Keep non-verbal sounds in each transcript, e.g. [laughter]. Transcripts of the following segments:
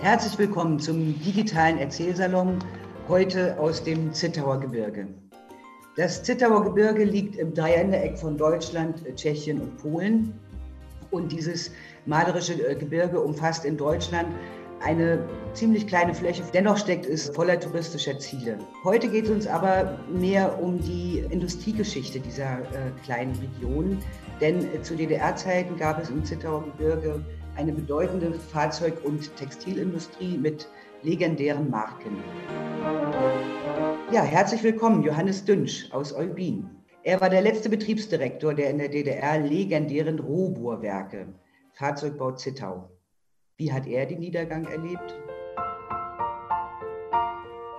Herzlich willkommen zum digitalen Erzählsalon, heute aus dem Zittauer Gebirge. Das Zittauer Gebirge liegt im Dreieck von Deutschland, Tschechien und Polen. Und dieses malerische äh, Gebirge umfasst in Deutschland eine ziemlich kleine Fläche. Dennoch steckt es voller touristischer Ziele. Heute geht es uns aber mehr um die Industriegeschichte dieser äh, kleinen Region. Denn äh, zu DDR-Zeiten gab es im Zittauer Gebirge eine bedeutende Fahrzeug- und Textilindustrie mit legendären Marken. Ja, herzlich willkommen, Johannes Dünsch aus Eubin. Er war der letzte Betriebsdirektor der in der DDR legendären Rohbohrwerke, Fahrzeugbau Zittau. Wie hat er den Niedergang erlebt?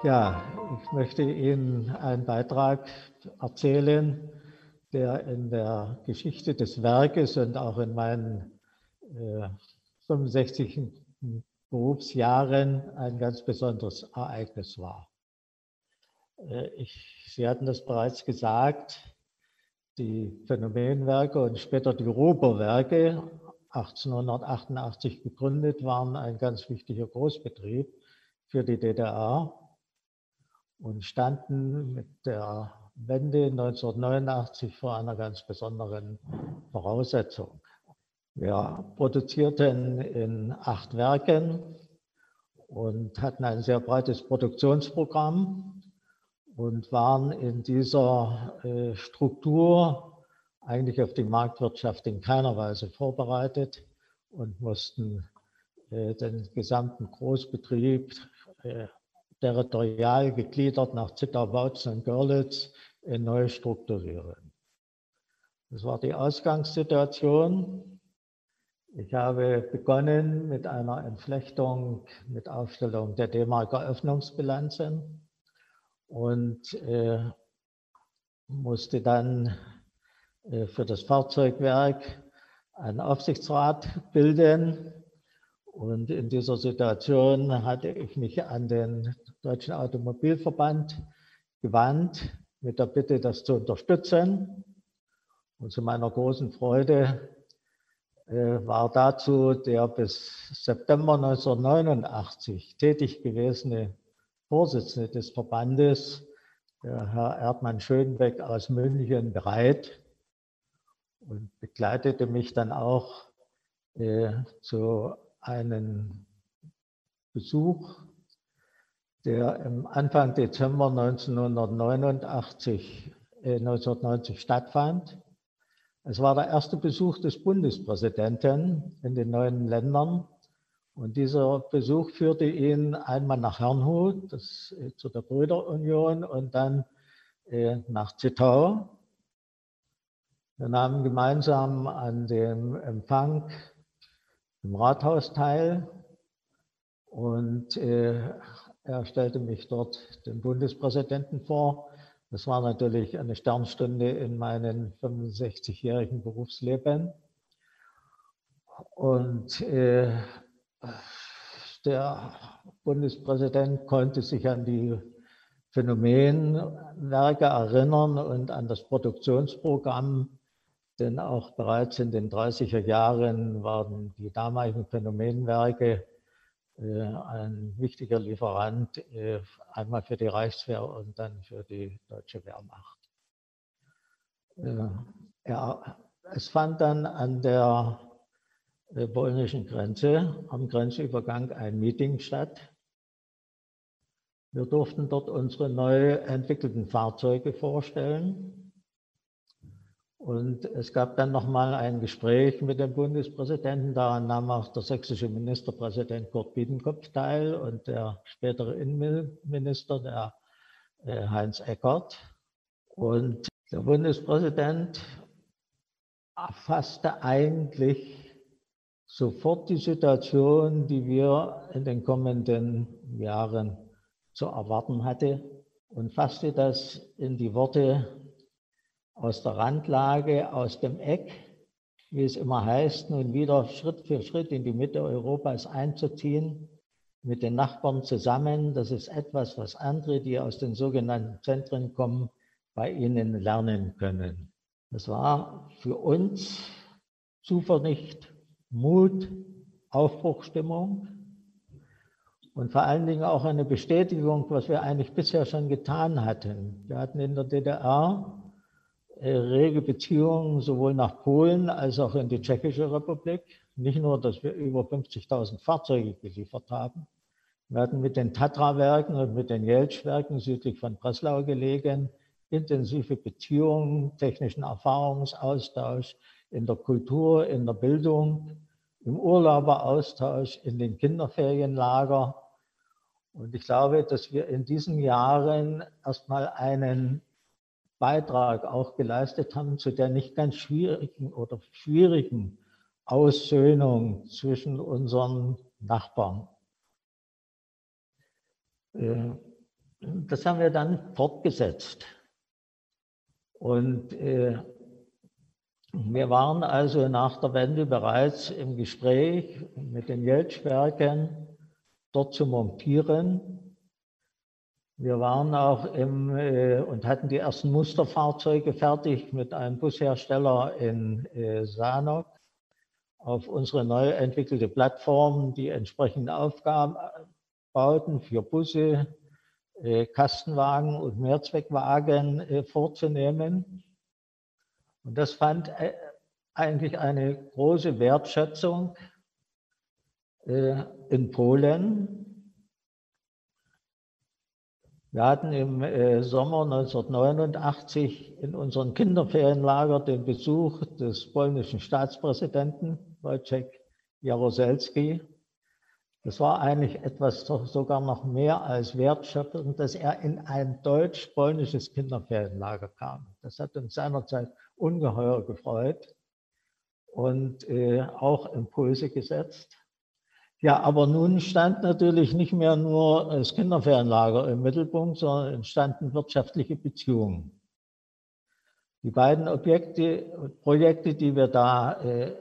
Ja, ich möchte Ihnen einen Beitrag erzählen, der in der Geschichte des Werkes und auch in meinen äh, 65 Berufsjahren ein ganz besonderes Ereignis war. Äh, ich, Sie hatten das bereits gesagt, die Phänomenwerke und später die Roberwerke 1888 gegründet, waren ein ganz wichtiger Großbetrieb für die DDR und standen mit der Wende 1989 vor einer ganz besonderen Voraussetzung. Wir produzierten in acht Werken und hatten ein sehr breites Produktionsprogramm und waren in dieser äh, Struktur eigentlich auf die Marktwirtschaft in keiner Weise vorbereitet und mussten äh, den gesamten Großbetrieb äh, territorial gegliedert nach Zittau, Bautzen und Görlitz neu strukturieren. Das war die Ausgangssituation. Ich habe begonnen mit einer Entflechtung, mit Aufstellung der D-Marker Öffnungsbilanzen und äh, musste dann äh, für das Fahrzeugwerk einen Aufsichtsrat bilden. Und in dieser Situation hatte ich mich an den Deutschen Automobilverband gewandt mit der Bitte, das zu unterstützen. Und zu meiner großen Freude war dazu der bis September 1989 tätig gewesene Vorsitzende des Verbandes, Herr Erdmann Schönbeck aus München, bereit und begleitete mich dann auch äh, zu einem Besuch, der im Anfang Dezember 1989, äh, 1990 stattfand. Es war der erste Besuch des Bundespräsidenten in den neuen Ländern. Und dieser Besuch führte ihn einmal nach Herrnhut, das, äh, zu der Brüderunion, und dann äh, nach Zittau. Wir nahmen gemeinsam an dem Empfang im Rathaus teil und äh, er stellte mich dort dem Bundespräsidenten vor. Das war natürlich eine Sternstunde in meinem 65-jährigen Berufsleben. Und äh, der Bundespräsident konnte sich an die Phänomenwerke erinnern und an das Produktionsprogramm denn auch bereits in den 30er Jahren waren die damaligen Phänomenwerke ein wichtiger Lieferant, äh, einmal für die Reichswehr und dann für die deutsche Wehrmacht. Äh, ja, es fand dann an der polnischen Grenze, am Grenzübergang, ein Meeting statt. Wir durften dort unsere neu entwickelten Fahrzeuge vorstellen. Und es gab dann nochmal ein Gespräch mit dem Bundespräsidenten. Daran nahm auch der sächsische Ministerpräsident Kurt Biedenkopf teil und der spätere Innenminister, der äh, Heinz Eckert. Und der Bundespräsident erfasste eigentlich sofort die Situation, die wir in den kommenden Jahren zu erwarten hatte und fasste das in die Worte aus der Randlage, aus dem Eck, wie es immer heißt, nun wieder Schritt für Schritt in die Mitte Europas einzuziehen, mit den Nachbarn zusammen. Das ist etwas, was andere, die aus den sogenannten Zentren kommen, bei ihnen lernen können. Das war für uns Zuversicht, Mut, Aufbruchstimmung und vor allen Dingen auch eine Bestätigung, was wir eigentlich bisher schon getan hatten. Wir hatten in der DDR rege Beziehungen sowohl nach Polen als auch in die Tschechische Republik. Nicht nur, dass wir über 50.000 Fahrzeuge geliefert haben. Wir hatten mit den Tatra-Werken und mit den Jeltsch-Werken südlich von Breslau gelegen intensive Beziehungen, technischen Erfahrungsaustausch in der Kultur, in der Bildung, im Urlauberaustausch, in den Kinderferienlager. Und ich glaube, dass wir in diesen Jahren erstmal einen Beitrag auch geleistet haben zu der nicht ganz schwierigen oder schwierigen Aussöhnung zwischen unseren Nachbarn. Äh, das haben wir dann fortgesetzt. Und äh, wir waren also nach der Wende bereits im Gespräch mit den Jeltschwerken, dort zu montieren. Wir waren auch im, äh, und hatten die ersten Musterfahrzeuge fertig mit einem Bushersteller in äh, Sanok auf unsere neu entwickelte Plattform, die entsprechende Aufgaben bauten für Busse, äh, Kastenwagen und Mehrzweckwagen äh, vorzunehmen. Und das fand äh, eigentlich eine große Wertschätzung in Polen. Wir hatten im Sommer 1989 in unserem Kinderferienlager den Besuch des polnischen Staatspräsidenten Wojciech Jaroselski. Das war eigentlich etwas sogar noch mehr als wertschöpfend, dass er in ein deutsch-polnisches Kinderferienlager kam. Das hat uns seinerzeit ungeheuer gefreut und äh, auch Impulse gesetzt. Ja, aber nun stand natürlich nicht mehr nur das Kinderferienlager im Mittelpunkt, sondern entstanden wirtschaftliche Beziehungen. Die beiden Objekte, Projekte, die wir da äh,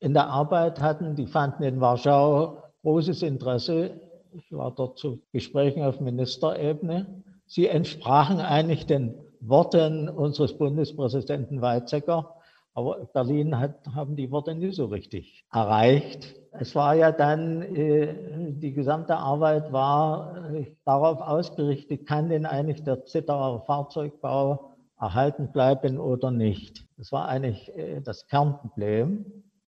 in der Arbeit hatten, die fanden in Warschau großes Interesse. Ich war dort zu Gesprächen auf Ministerebene. Sie entsprachen eigentlich den Worten unseres Bundespräsidenten Weizsäcker, aber Berlin hat, haben die Worte nie so richtig erreicht. Es war ja dann, äh, die gesamte Arbeit war äh, darauf ausgerichtet, kann denn eigentlich der Zittauer Fahrzeugbau erhalten bleiben oder nicht. Das war eigentlich äh, das Kernproblem.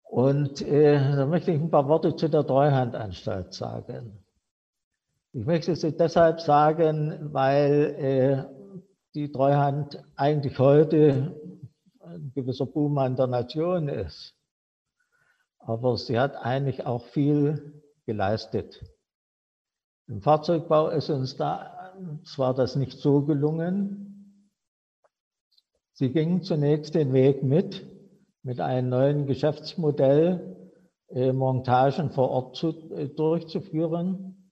Und da möchte ich ein paar Worte zu der Treuhandanstalt sagen. Ich möchte sie deshalb sagen, weil die Treuhand eigentlich heute ein gewisser Buhmann der Nation ist. Aber sie hat eigentlich auch viel geleistet. Im Fahrzeugbau ist uns da zwar das nicht so gelungen. Sie ging zunächst den Weg mit, mit einem neuen Geschäftsmodell äh, Montagen vor Ort zu, äh, durchzuführen.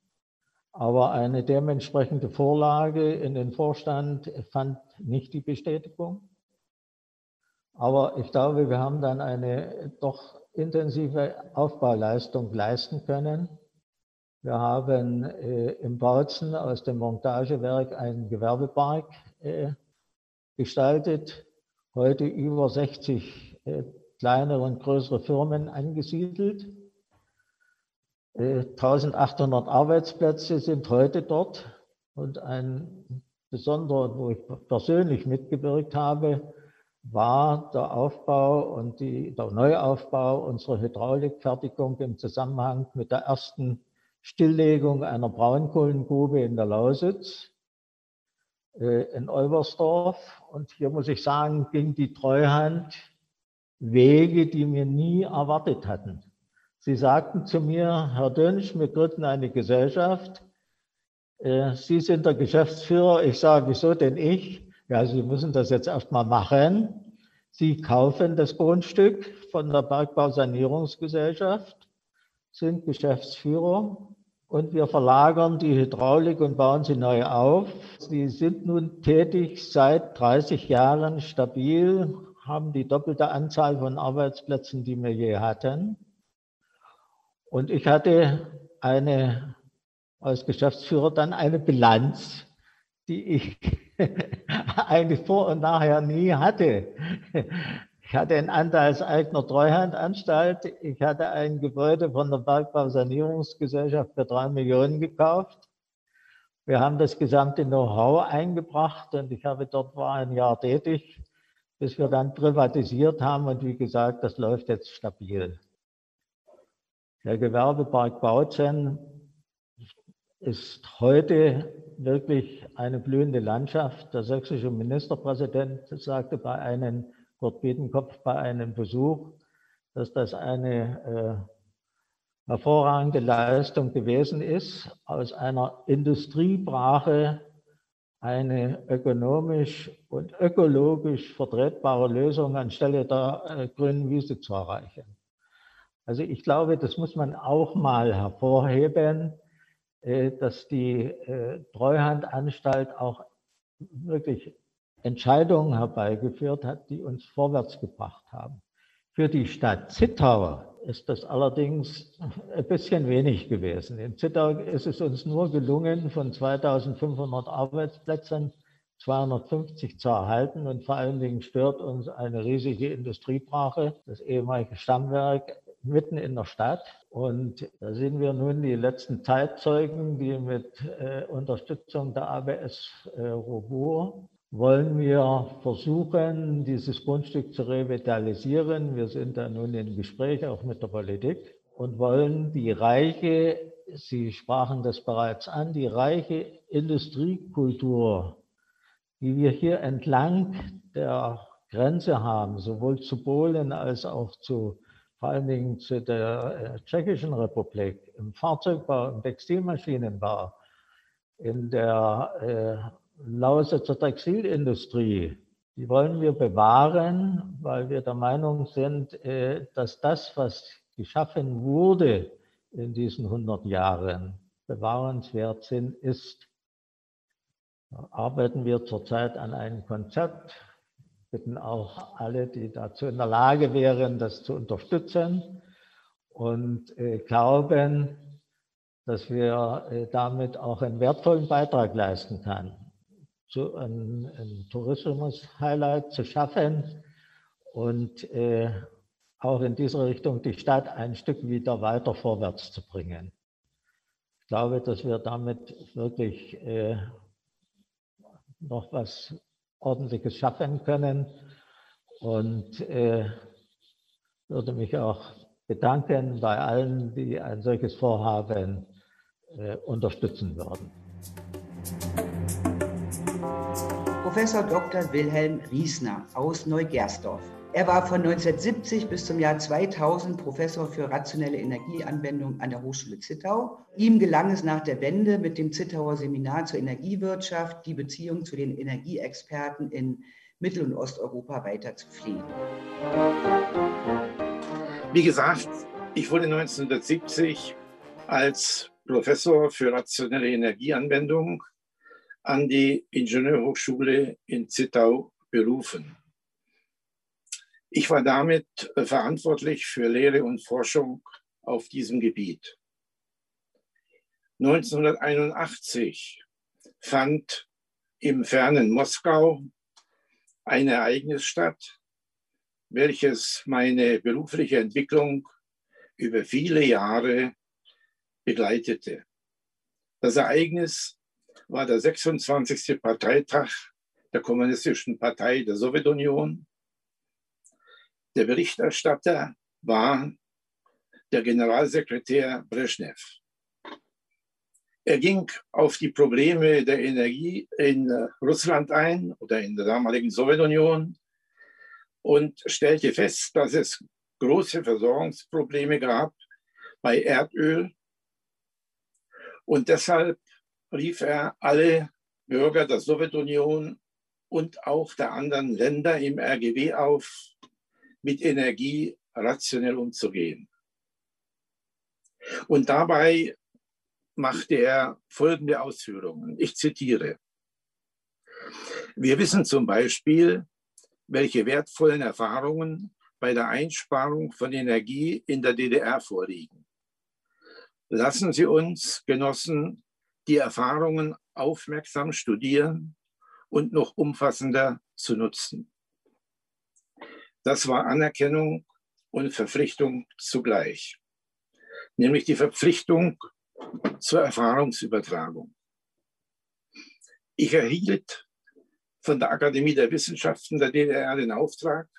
Aber eine dementsprechende Vorlage in den Vorstand fand nicht die Bestätigung. Aber ich glaube, wir haben dann eine doch intensive Aufbauleistung leisten können. Wir haben äh, im Bautzen aus dem Montagewerk einen Gewerbepark äh, gestaltet, heute über 60 äh, kleinere und größere Firmen angesiedelt. 1800 äh, Arbeitsplätze sind heute dort und ein besonderer, wo ich persönlich mitgewirkt habe, war der Aufbau und die, der Neuaufbau unserer Hydraulikfertigung im Zusammenhang mit der ersten Stilllegung einer Braunkohlengrube in der Lausitz äh, in Olbersdorf. Und hier muss ich sagen, ging die Treuhand Wege, die wir nie erwartet hatten. Sie sagten zu mir, Herr Dönsch, wir gründen eine Gesellschaft. Äh, Sie sind der Geschäftsführer. Ich sage, wieso denn ich? Ja, Sie müssen das jetzt erstmal machen. Sie kaufen das Grundstück von der Bergbausanierungsgesellschaft sind Geschäftsführer und wir verlagern die Hydraulik und bauen sie neu auf. Sie sind nun tätig seit 30 Jahren stabil, haben die doppelte Anzahl von Arbeitsplätzen, die wir je hatten. Und ich hatte eine, als Geschäftsführer dann eine Bilanz, die ich [laughs] eigentlich vor und nachher nie hatte. Ich hatte einen Anteilseigner Treuhandanstalt. Ich hatte ein Gebäude von der Bergbausanierungsgesellschaft für drei Millionen gekauft. Wir haben das gesamte Know-how eingebracht und ich habe dort war ein Jahr tätig, bis wir dann privatisiert haben und wie gesagt, das läuft jetzt stabil. Der Gewerbepark Bautzen ist heute wirklich eine blühende Landschaft. Der sächsische Ministerpräsident sagte bei einem, Kurt Biedenkopf, bei einem Besuch, dass das eine äh, hervorragende Leistung gewesen ist, aus einer Industriebrache eine ökonomisch und ökologisch vertretbare Lösung anstelle der äh, grünen Wiese zu erreichen. Also ich glaube, das muss man auch mal hervorheben, dass die äh, Treuhandanstalt auch wirklich Entscheidungen herbeigeführt hat, die uns vorwärts gebracht haben. Für die Stadt Zittau ist das allerdings [laughs] ein bisschen wenig gewesen. In Zittau ist es uns nur gelungen, von 2500 Arbeitsplätzen 250 zu erhalten und vor allen Dingen stört uns eine riesige Industriebrache, das ehemalige Stammwerk mitten in der Stadt. Und da sind wir nun die letzten Zeitzeugen, die mit äh, Unterstützung der ABS äh, Robur wollen wir versuchen, dieses Grundstück zu revitalisieren. Wir sind da nun in Gespräch auch mit der Politik und wollen die reiche, Sie sprachen das bereits an, die reiche Industriekultur, die wir hier entlang der Grenze haben, sowohl zu Polen als auch zu vor allen Dingen zu der äh, Tschechischen Republik, im Fahrzeugbau, im Textilmaschinenbau, in der äh, Lausitzer Textilindustrie, die wollen wir bewahren, weil wir der Meinung sind, äh, dass das, was geschaffen wurde in diesen 100 Jahren, bewahrenswert sind, ist. Da arbeiten wir zurzeit an einem Konzept, bitten auch alle, die dazu in der Lage wären, das zu unterstützen und äh, glauben, dass wir äh, damit auch einen wertvollen Beitrag leisten können, zu einem, einem Tourismus-Highlight zu schaffen und äh, auch in dieser Richtung die Stadt ein Stück wieder weiter vorwärts zu bringen. Ich glaube, dass wir damit wirklich äh, noch was Ordentliches schaffen können. Und äh, würde mich auch bedanken bei allen, die ein solches Vorhaben äh, unterstützen würden. Professor Dr. Wilhelm Riesner aus Neugersdorf. Er war von 1970 bis zum Jahr 2000 Professor für rationelle Energieanwendung an der Hochschule Zittau. Ihm gelang es nach der Wende mit dem Zittauer Seminar zur Energiewirtschaft, die Beziehung zu den Energieexperten in Mittel- und Osteuropa weiter zu pflegen. Wie gesagt, ich wurde 1970 als Professor für rationelle Energieanwendung an die Ingenieurhochschule in Zittau berufen. Ich war damit äh, verantwortlich für Lehre und Forschung auf diesem Gebiet. 1981 fand im fernen Moskau ein Ereignis statt, welches meine berufliche Entwicklung über viele Jahre begleitete. Das Ereignis war der 26. Parteitag der Kommunistischen Partei der Sowjetunion der Berichterstatter war der Generalsekretär Brezhnev. Er ging auf die Probleme der Energie in Russland ein oder in der damaligen Sowjetunion und stellte fest, dass es große Versorgungsprobleme gab bei Erdöl. Und deshalb rief er alle Bürger der Sowjetunion und auch der anderen Länder im RGW auf, mit Energie rationell umzugehen. Und dabei machte er folgende Ausführungen. Ich zitiere. Wir wissen zum Beispiel, welche wertvollen Erfahrungen bei der Einsparung von Energie in der DDR vorliegen. Lassen Sie uns, Genossen, die Erfahrungen aufmerksam studieren und noch umfassender zu nutzen. Das war Anerkennung und Verpflichtung zugleich, nämlich die Verpflichtung zur Erfahrungsübertragung. Ich erhielt von der Akademie der Wissenschaften der DDR den Auftrag,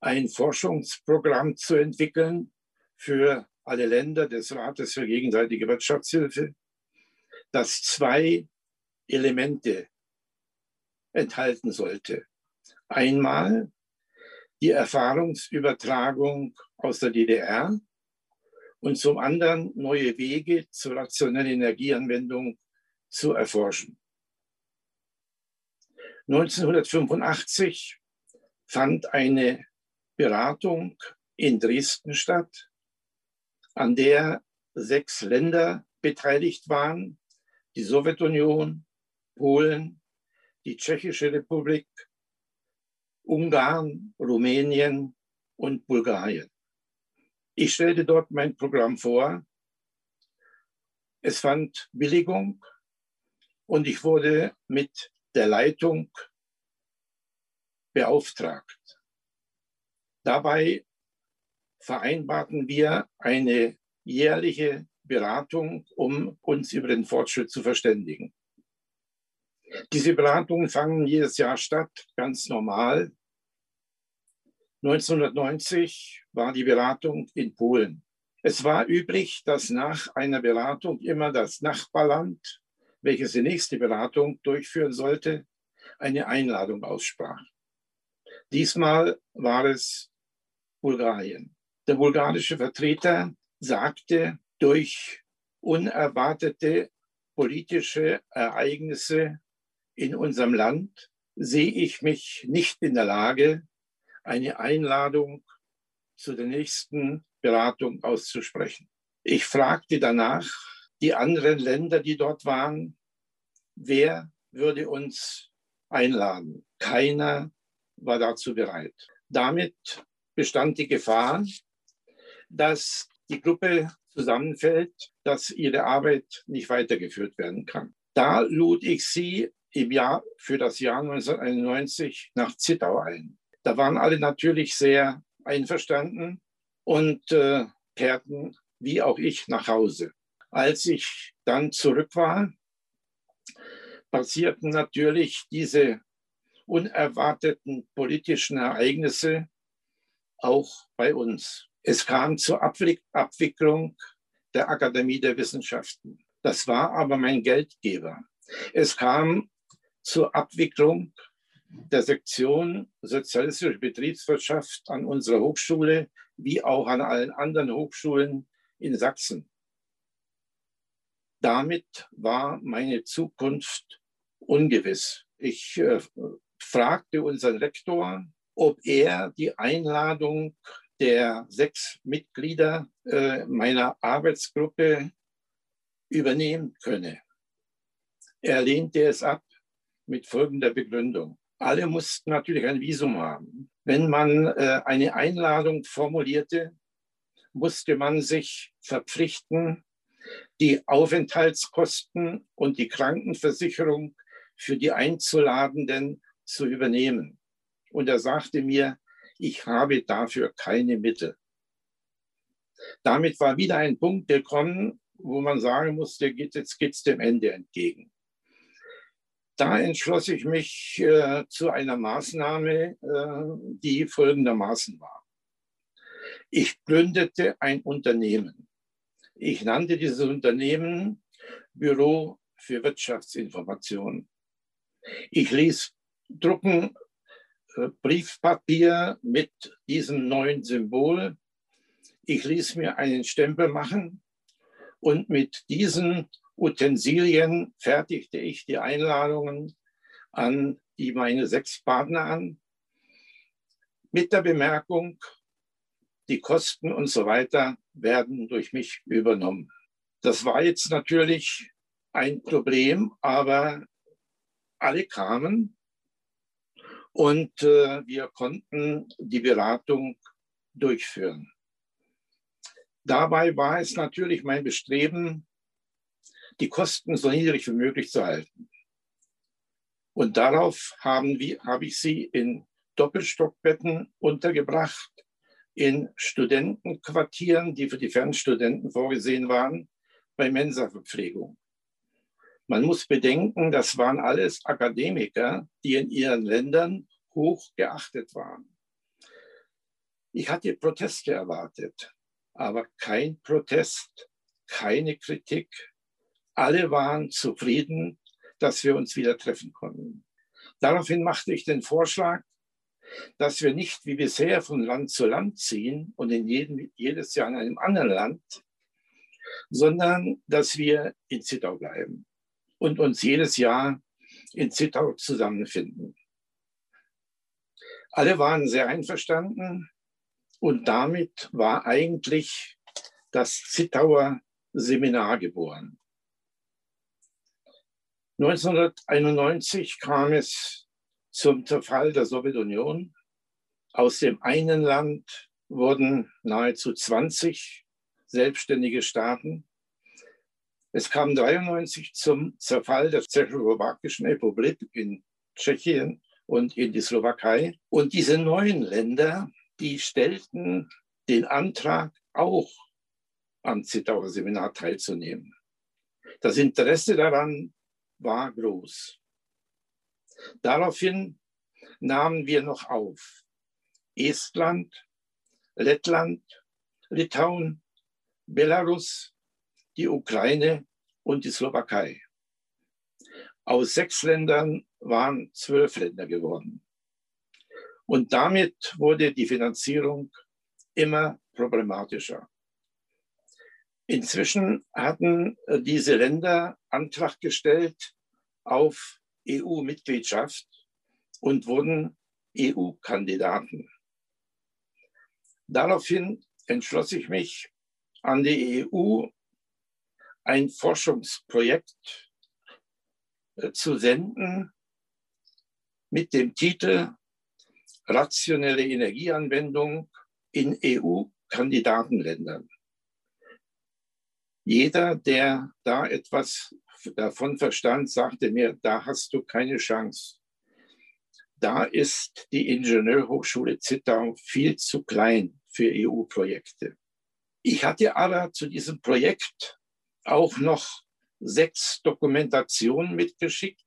ein Forschungsprogramm zu entwickeln für alle Länder des Rates für gegenseitige Wirtschaftshilfe, das zwei Elemente enthalten sollte. Einmal die Erfahrungsübertragung aus der DDR und zum anderen neue Wege zur rationellen Energieanwendung zu erforschen. 1985 fand eine Beratung in Dresden statt, an der sechs Länder beteiligt waren, die Sowjetunion, Polen, die Tschechische Republik, Ungarn, Rumänien und Bulgarien. Ich stellte dort mein Programm vor. Es fand Billigung und ich wurde mit der Leitung beauftragt. Dabei vereinbarten wir eine jährliche Beratung, um uns über den Fortschritt zu verständigen. Diese Beratungen fangen jedes Jahr statt, ganz normal. 1990 war die Beratung in Polen. Es war üblich, dass nach einer Beratung immer das Nachbarland, welches die nächste Beratung durchführen sollte, eine Einladung aussprach. Diesmal war es Bulgarien. Der bulgarische Vertreter sagte, durch unerwartete politische Ereignisse in unserem Land sehe ich mich nicht in der Lage, eine Einladung zu der nächsten Beratung auszusprechen. Ich fragte danach die anderen Länder, die dort waren, wer würde uns einladen? Keiner war dazu bereit. Damit bestand die Gefahr, dass die Gruppe zusammenfällt, dass ihre Arbeit nicht weitergeführt werden kann. Da lud ich sie im Jahr für das Jahr 1991 nach Zittau ein. Da waren alle natürlich sehr einverstanden und äh, kehrten, wie auch ich, nach Hause. Als ich dann zurück war, passierten natürlich diese unerwarteten politischen Ereignisse auch bei uns. Es kam zur Abwicklung der Akademie der Wissenschaften. Das war aber mein Geldgeber. Es kam zur Abwicklung der Sektion Sozialistische Betriebswirtschaft an unserer Hochschule wie auch an allen anderen Hochschulen in Sachsen. Damit war meine Zukunft ungewiss. Ich äh, fragte unseren Rektor, ob er die Einladung der sechs Mitglieder äh, meiner Arbeitsgruppe übernehmen könne. Er lehnte es ab mit folgender Begründung. Alle mussten natürlich ein Visum haben. Wenn man äh, eine Einladung formulierte, musste man sich verpflichten, die Aufenthaltskosten und die Krankenversicherung für die Einzuladenden zu übernehmen. Und er sagte mir, ich habe dafür keine Mittel. Damit war wieder ein Punkt gekommen, wo man sagen musste, jetzt geht es dem Ende entgegen. Da entschloss ich mich äh, zu einer Maßnahme, äh, die folgendermaßen war. Ich gründete ein Unternehmen. Ich nannte dieses Unternehmen Büro für Wirtschaftsinformation. Ich ließ drucken äh, Briefpapier mit diesem neuen Symbol. Ich ließ mir einen Stempel machen und mit diesen Utensilien fertigte ich die Einladungen an die meine sechs Partner an, mit der Bemerkung, die Kosten und so weiter werden durch mich übernommen. Das war jetzt natürlich ein Problem, aber alle kamen und äh, wir konnten die Beratung durchführen. Dabei war es natürlich mein Bestreben, die Kosten so niedrig wie möglich zu halten. Und darauf haben wir, habe ich sie in Doppelstockbetten untergebracht, in Studentenquartieren, die für die Fernstudenten vorgesehen waren, bei Mensaverpflegung. Man muss bedenken, das waren alles Akademiker, die in ihren Ländern hoch geachtet waren. Ich hatte Proteste erwartet, aber kein Protest, keine Kritik. Alle waren zufrieden, dass wir uns wieder treffen konnten. Daraufhin machte ich den Vorschlag, dass wir nicht wie bisher von Land zu Land ziehen und in jedem, jedes Jahr in einem anderen Land, sondern dass wir in Zittau bleiben und uns jedes Jahr in Zittau zusammenfinden. Alle waren sehr einverstanden und damit war eigentlich das Zittauer Seminar geboren. 1991 kam es zum Zerfall der Sowjetunion. Aus dem einen Land wurden nahezu 20 selbstständige Staaten. Es kam 1993 zum Zerfall der Tschechoslowakischen Republik in Tschechien und in die Slowakei. Und diese neuen Länder, die stellten den Antrag, auch am Zittauer Seminar teilzunehmen. Das Interesse daran war groß. Daraufhin nahmen wir noch auf Estland, Lettland, Litauen, Belarus, die Ukraine und die Slowakei. Aus sechs Ländern waren zwölf Länder geworden. Und damit wurde die Finanzierung immer problematischer. Inzwischen hatten äh, diese Länder Antrag gestellt auf EU-Mitgliedschaft und wurden EU-Kandidaten. Daraufhin entschloss ich mich, an die EU ein Forschungsprojekt äh, zu senden mit dem Titel Rationelle Energieanwendung in EU-Kandidatenländern. Jeder, der da etwas davon verstand, sagte mir, da hast du keine Chance. Da ist die Ingenieurhochschule Zittau viel zu klein für EU-Projekte. Ich hatte aber zu diesem Projekt auch noch sechs Dokumentationen mitgeschickt.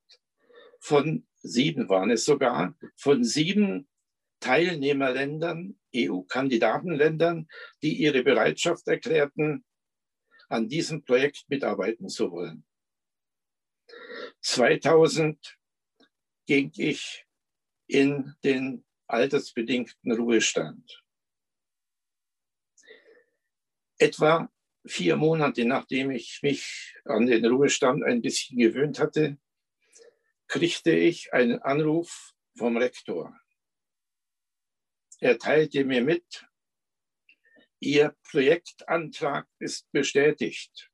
Von sieben waren es sogar, von sieben Teilnehmerländern, EU-Kandidatenländern, die ihre Bereitschaft erklärten, an diesem Projekt mitarbeiten zu wollen. 2000 ging ich in den altersbedingten Ruhestand. Etwa vier Monate nachdem ich mich an den Ruhestand ein bisschen gewöhnt hatte, kriegte ich einen Anruf vom Rektor. Er teilte mir mit, Ihr Projektantrag ist bestätigt.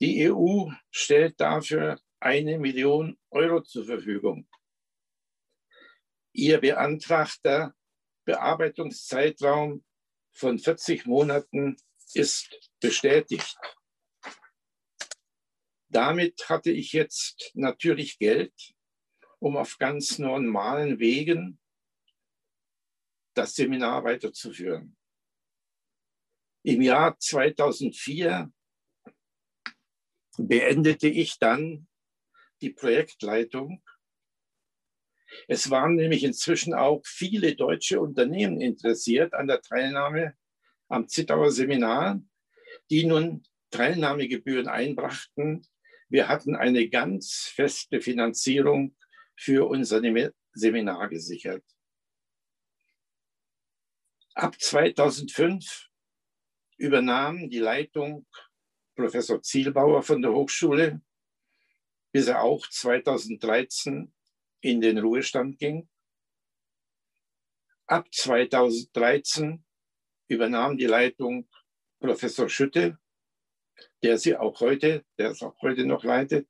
Die EU stellt dafür eine Million Euro zur Verfügung. Ihr beantragter Bearbeitungszeitraum von 40 Monaten ist bestätigt. Damit hatte ich jetzt natürlich Geld, um auf ganz normalen Wegen das Seminar weiterzuführen. Im Jahr 2004 beendete ich dann die Projektleitung. Es waren nämlich inzwischen auch viele deutsche Unternehmen interessiert an der Teilnahme am Zittauer Seminar, die nun Teilnahmegebühren einbrachten. Wir hatten eine ganz feste Finanzierung für unser Seminar gesichert. Ab 2005 übernahm die Leitung Professor Zielbauer von der Hochschule, bis er auch 2013 in den Ruhestand ging. Ab 2013 übernahm die Leitung Professor Schütte, der sie auch heute, der es auch heute noch leitet.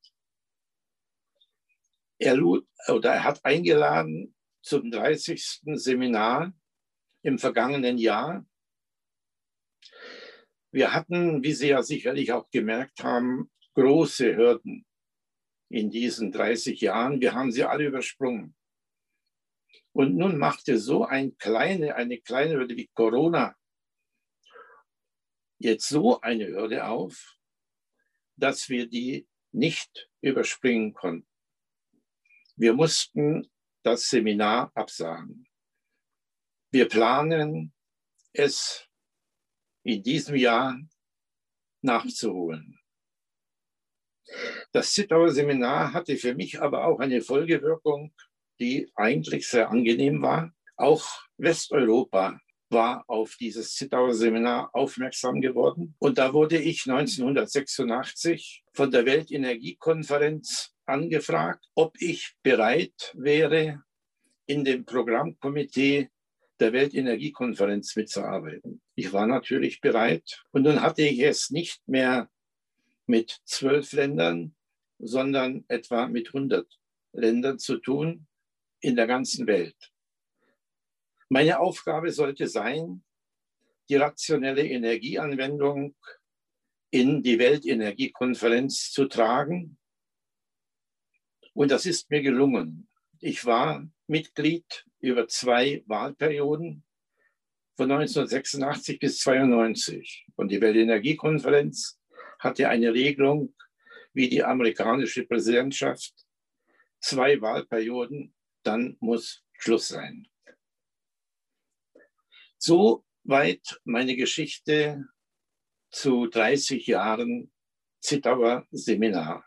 Er, lud, oder er hat eingeladen zum 30. Seminar im vergangenen Jahr. Wir hatten, wie Sie ja sicherlich auch gemerkt haben, große Hürden in diesen 30 Jahren. Wir haben sie alle übersprungen. Und nun machte so ein kleine, eine kleine Hürde wie Corona jetzt so eine Hürde auf, dass wir die nicht überspringen konnten. Wir mussten das Seminar absagen. Wir planen es in diesem Jahr nachzuholen. Das Zittauer Seminar hatte für mich aber auch eine Folgewirkung, die eigentlich sehr angenehm war. Auch Westeuropa war auf dieses Zittauer Seminar aufmerksam geworden. Und da wurde ich 1986 von der Weltenergiekonferenz angefragt, ob ich bereit wäre, in dem Programmkomitee der Weltenergiekonferenz mitzuarbeiten. Ich war natürlich bereit. Und nun hatte ich es nicht mehr mit zwölf Ländern, sondern etwa mit 100 Ländern zu tun in der ganzen Welt. Meine Aufgabe sollte sein, die rationelle Energieanwendung in die Weltenergiekonferenz zu tragen. Und das ist mir gelungen. Ich war Mitglied über zwei Wahlperioden von 1986 bis 1992. Und die Weltenergiekonferenz hatte eine Regelung wie die amerikanische Präsidentschaft. Zwei Wahlperioden, dann muss Schluss sein. Soweit meine Geschichte zu 30 Jahren Zittauer Seminar.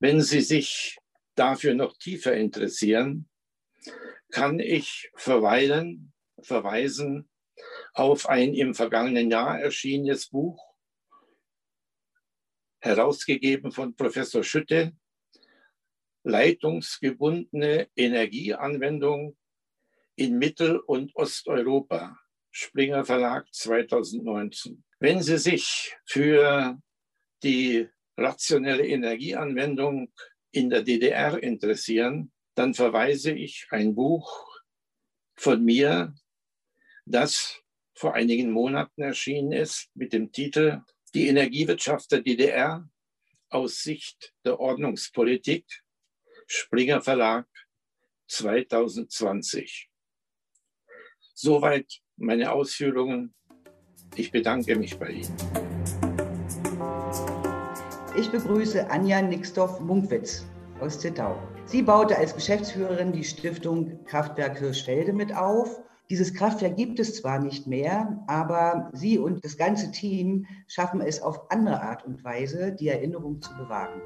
Wenn Sie sich dafür noch tiefer interessieren, kann ich verweilen, verweisen auf ein im vergangenen Jahr erschienenes Buch herausgegeben von Professor Schütte, leitungsgebundene Energieanwendung in Mittel- und Osteuropa, Springer Verlag 2019. Wenn Sie sich für die rationelle Energieanwendung in der DDR interessieren, dann verweise ich ein Buch von mir, das vor einigen Monaten erschienen ist mit dem Titel die Energiewirtschaft der DDR aus Sicht der Ordnungspolitik, Springer Verlag 2020. Soweit meine Ausführungen. Ich bedanke mich bei Ihnen. Ich begrüße Anja Nixdorf-Munkwitz aus Zittau. Sie baute als Geschäftsführerin die Stiftung Kraftwerk Hirschfelde mit auf dieses Kraftwerk gibt es zwar nicht mehr, aber Sie und das ganze Team schaffen es auf andere Art und Weise, die Erinnerung zu bewahren.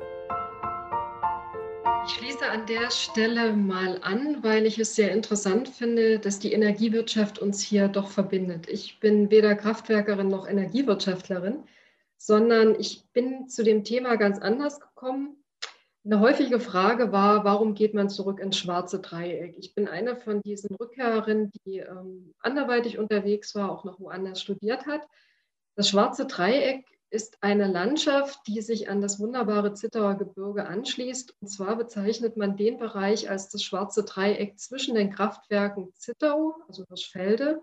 Ich schließe an der Stelle mal an, weil ich es sehr interessant finde, dass die Energiewirtschaft uns hier doch verbindet. Ich bin weder Kraftwerkerin noch Energiewirtschaftlerin, sondern ich bin zu dem Thema ganz anders gekommen eine häufige Frage war, warum geht man zurück ins schwarze Dreieck? Ich bin eine von diesen Rückkehrerinnen, die ähm, anderweitig unterwegs war, auch noch woanders studiert hat. Das schwarze Dreieck ist eine Landschaft, die sich an das wunderbare Zittauer Gebirge anschließt. Und zwar bezeichnet man den Bereich als das schwarze Dreieck zwischen den Kraftwerken Zittau, also Hirschfelde,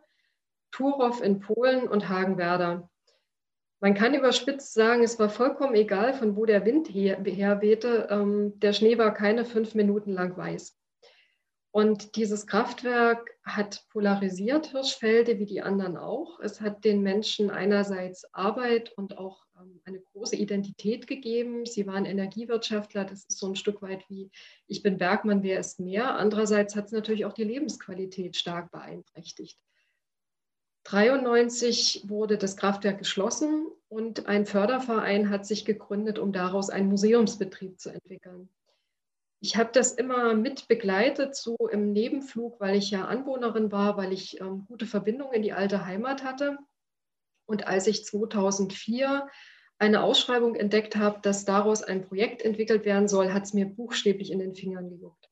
Turow in Polen und Hagenwerder. Man kann überspitzt sagen, es war vollkommen egal, von wo der Wind her, herwehte. Ähm, der Schnee war keine fünf Minuten lang weiß. Und dieses Kraftwerk hat polarisiert Hirschfelde wie die anderen auch. Es hat den Menschen einerseits Arbeit und auch ähm, eine große Identität gegeben. Sie waren Energiewirtschaftler. Das ist so ein Stück weit wie, ich bin Bergmann, wer ist mehr. Andererseits hat es natürlich auch die Lebensqualität stark beeinträchtigt. 1993 wurde das Kraftwerk geschlossen und ein Förderverein hat sich gegründet, um daraus einen Museumsbetrieb zu entwickeln. Ich habe das immer mit begleitet, so im Nebenflug, weil ich ja Anwohnerin war, weil ich ähm, gute Verbindungen in die alte Heimat hatte. Und als ich 2004 eine Ausschreibung entdeckt habe, dass daraus ein Projekt entwickelt werden soll, hat es mir buchstäblich in den Fingern gejuckt.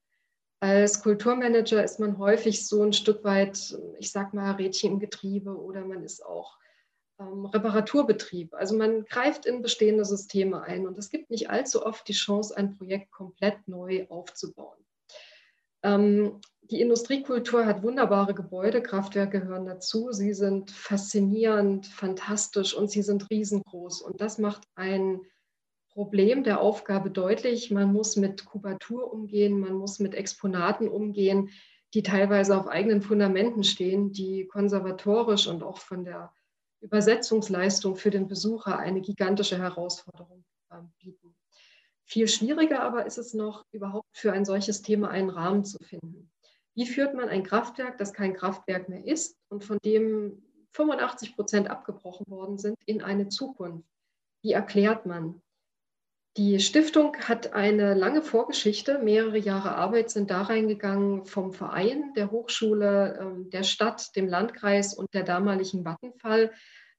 Als Kulturmanager ist man häufig so ein Stück weit, ich sag mal, Rädchen im Getriebe oder man ist auch ähm, Reparaturbetrieb. Also man greift in bestehende Systeme ein und es gibt nicht allzu oft die Chance, ein Projekt komplett neu aufzubauen. Ähm, die Industriekultur hat wunderbare Gebäude, Kraftwerke gehören dazu. Sie sind faszinierend, fantastisch und sie sind riesengroß. Und das macht ein Problem der Aufgabe deutlich. Man muss mit Kubatur umgehen, man muss mit Exponaten umgehen, die teilweise auf eigenen Fundamenten stehen, die konservatorisch und auch von der Übersetzungsleistung für den Besucher eine gigantische Herausforderung äh, bieten. Viel schwieriger aber ist es noch, überhaupt für ein solches Thema einen Rahmen zu finden. Wie führt man ein Kraftwerk, das kein Kraftwerk mehr ist und von dem 85 Prozent abgebrochen worden sind, in eine Zukunft? Wie erklärt man? Die Stiftung hat eine lange Vorgeschichte. Mehrere Jahre Arbeit sind da reingegangen vom Verein, der Hochschule, ähm, der Stadt, dem Landkreis und der damaligen Vattenfall,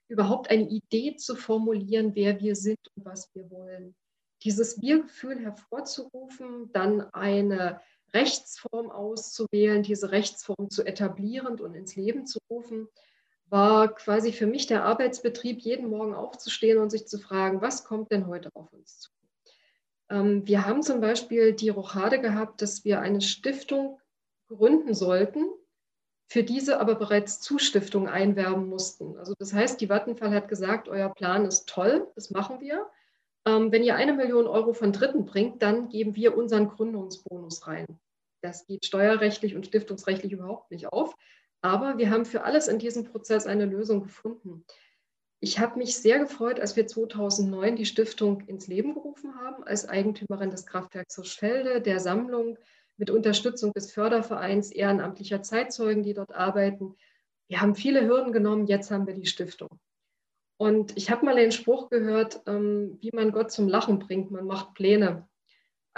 überhaupt eine Idee zu formulieren, wer wir sind und was wir wollen. Dieses Wir-Gefühl hervorzurufen, dann eine Rechtsform auszuwählen, diese Rechtsform zu etablieren und ins Leben zu rufen, war quasi für mich der Arbeitsbetrieb, jeden Morgen aufzustehen und sich zu fragen, was kommt denn heute auf uns zu? Ähm, wir haben zum Beispiel die Rochade gehabt, dass wir eine Stiftung gründen sollten, für diese aber bereits Zustiftung einwerben mussten. Also das heißt, die Vattenfall hat gesagt, euer Plan ist toll, das machen wir. Ähm, wenn ihr eine Million Euro von Dritten bringt, dann geben wir unseren Gründungsbonus rein. Das geht steuerrechtlich und stiftungsrechtlich überhaupt nicht auf. Aber wir haben für alles in diesem Prozess eine Lösung gefunden. Ich habe mich sehr gefreut, als wir 2009 die Stiftung ins Leben gerufen haben, als Eigentümerin des Kraftwerks Hirschfelde, der Sammlung mit Unterstützung des Fördervereins ehrenamtlicher Zeitzeugen, die dort arbeiten. Wir haben viele Hürden genommen, jetzt haben wir die Stiftung. Und ich habe mal den Spruch gehört, ähm, wie man Gott zum Lachen bringt, man macht Pläne.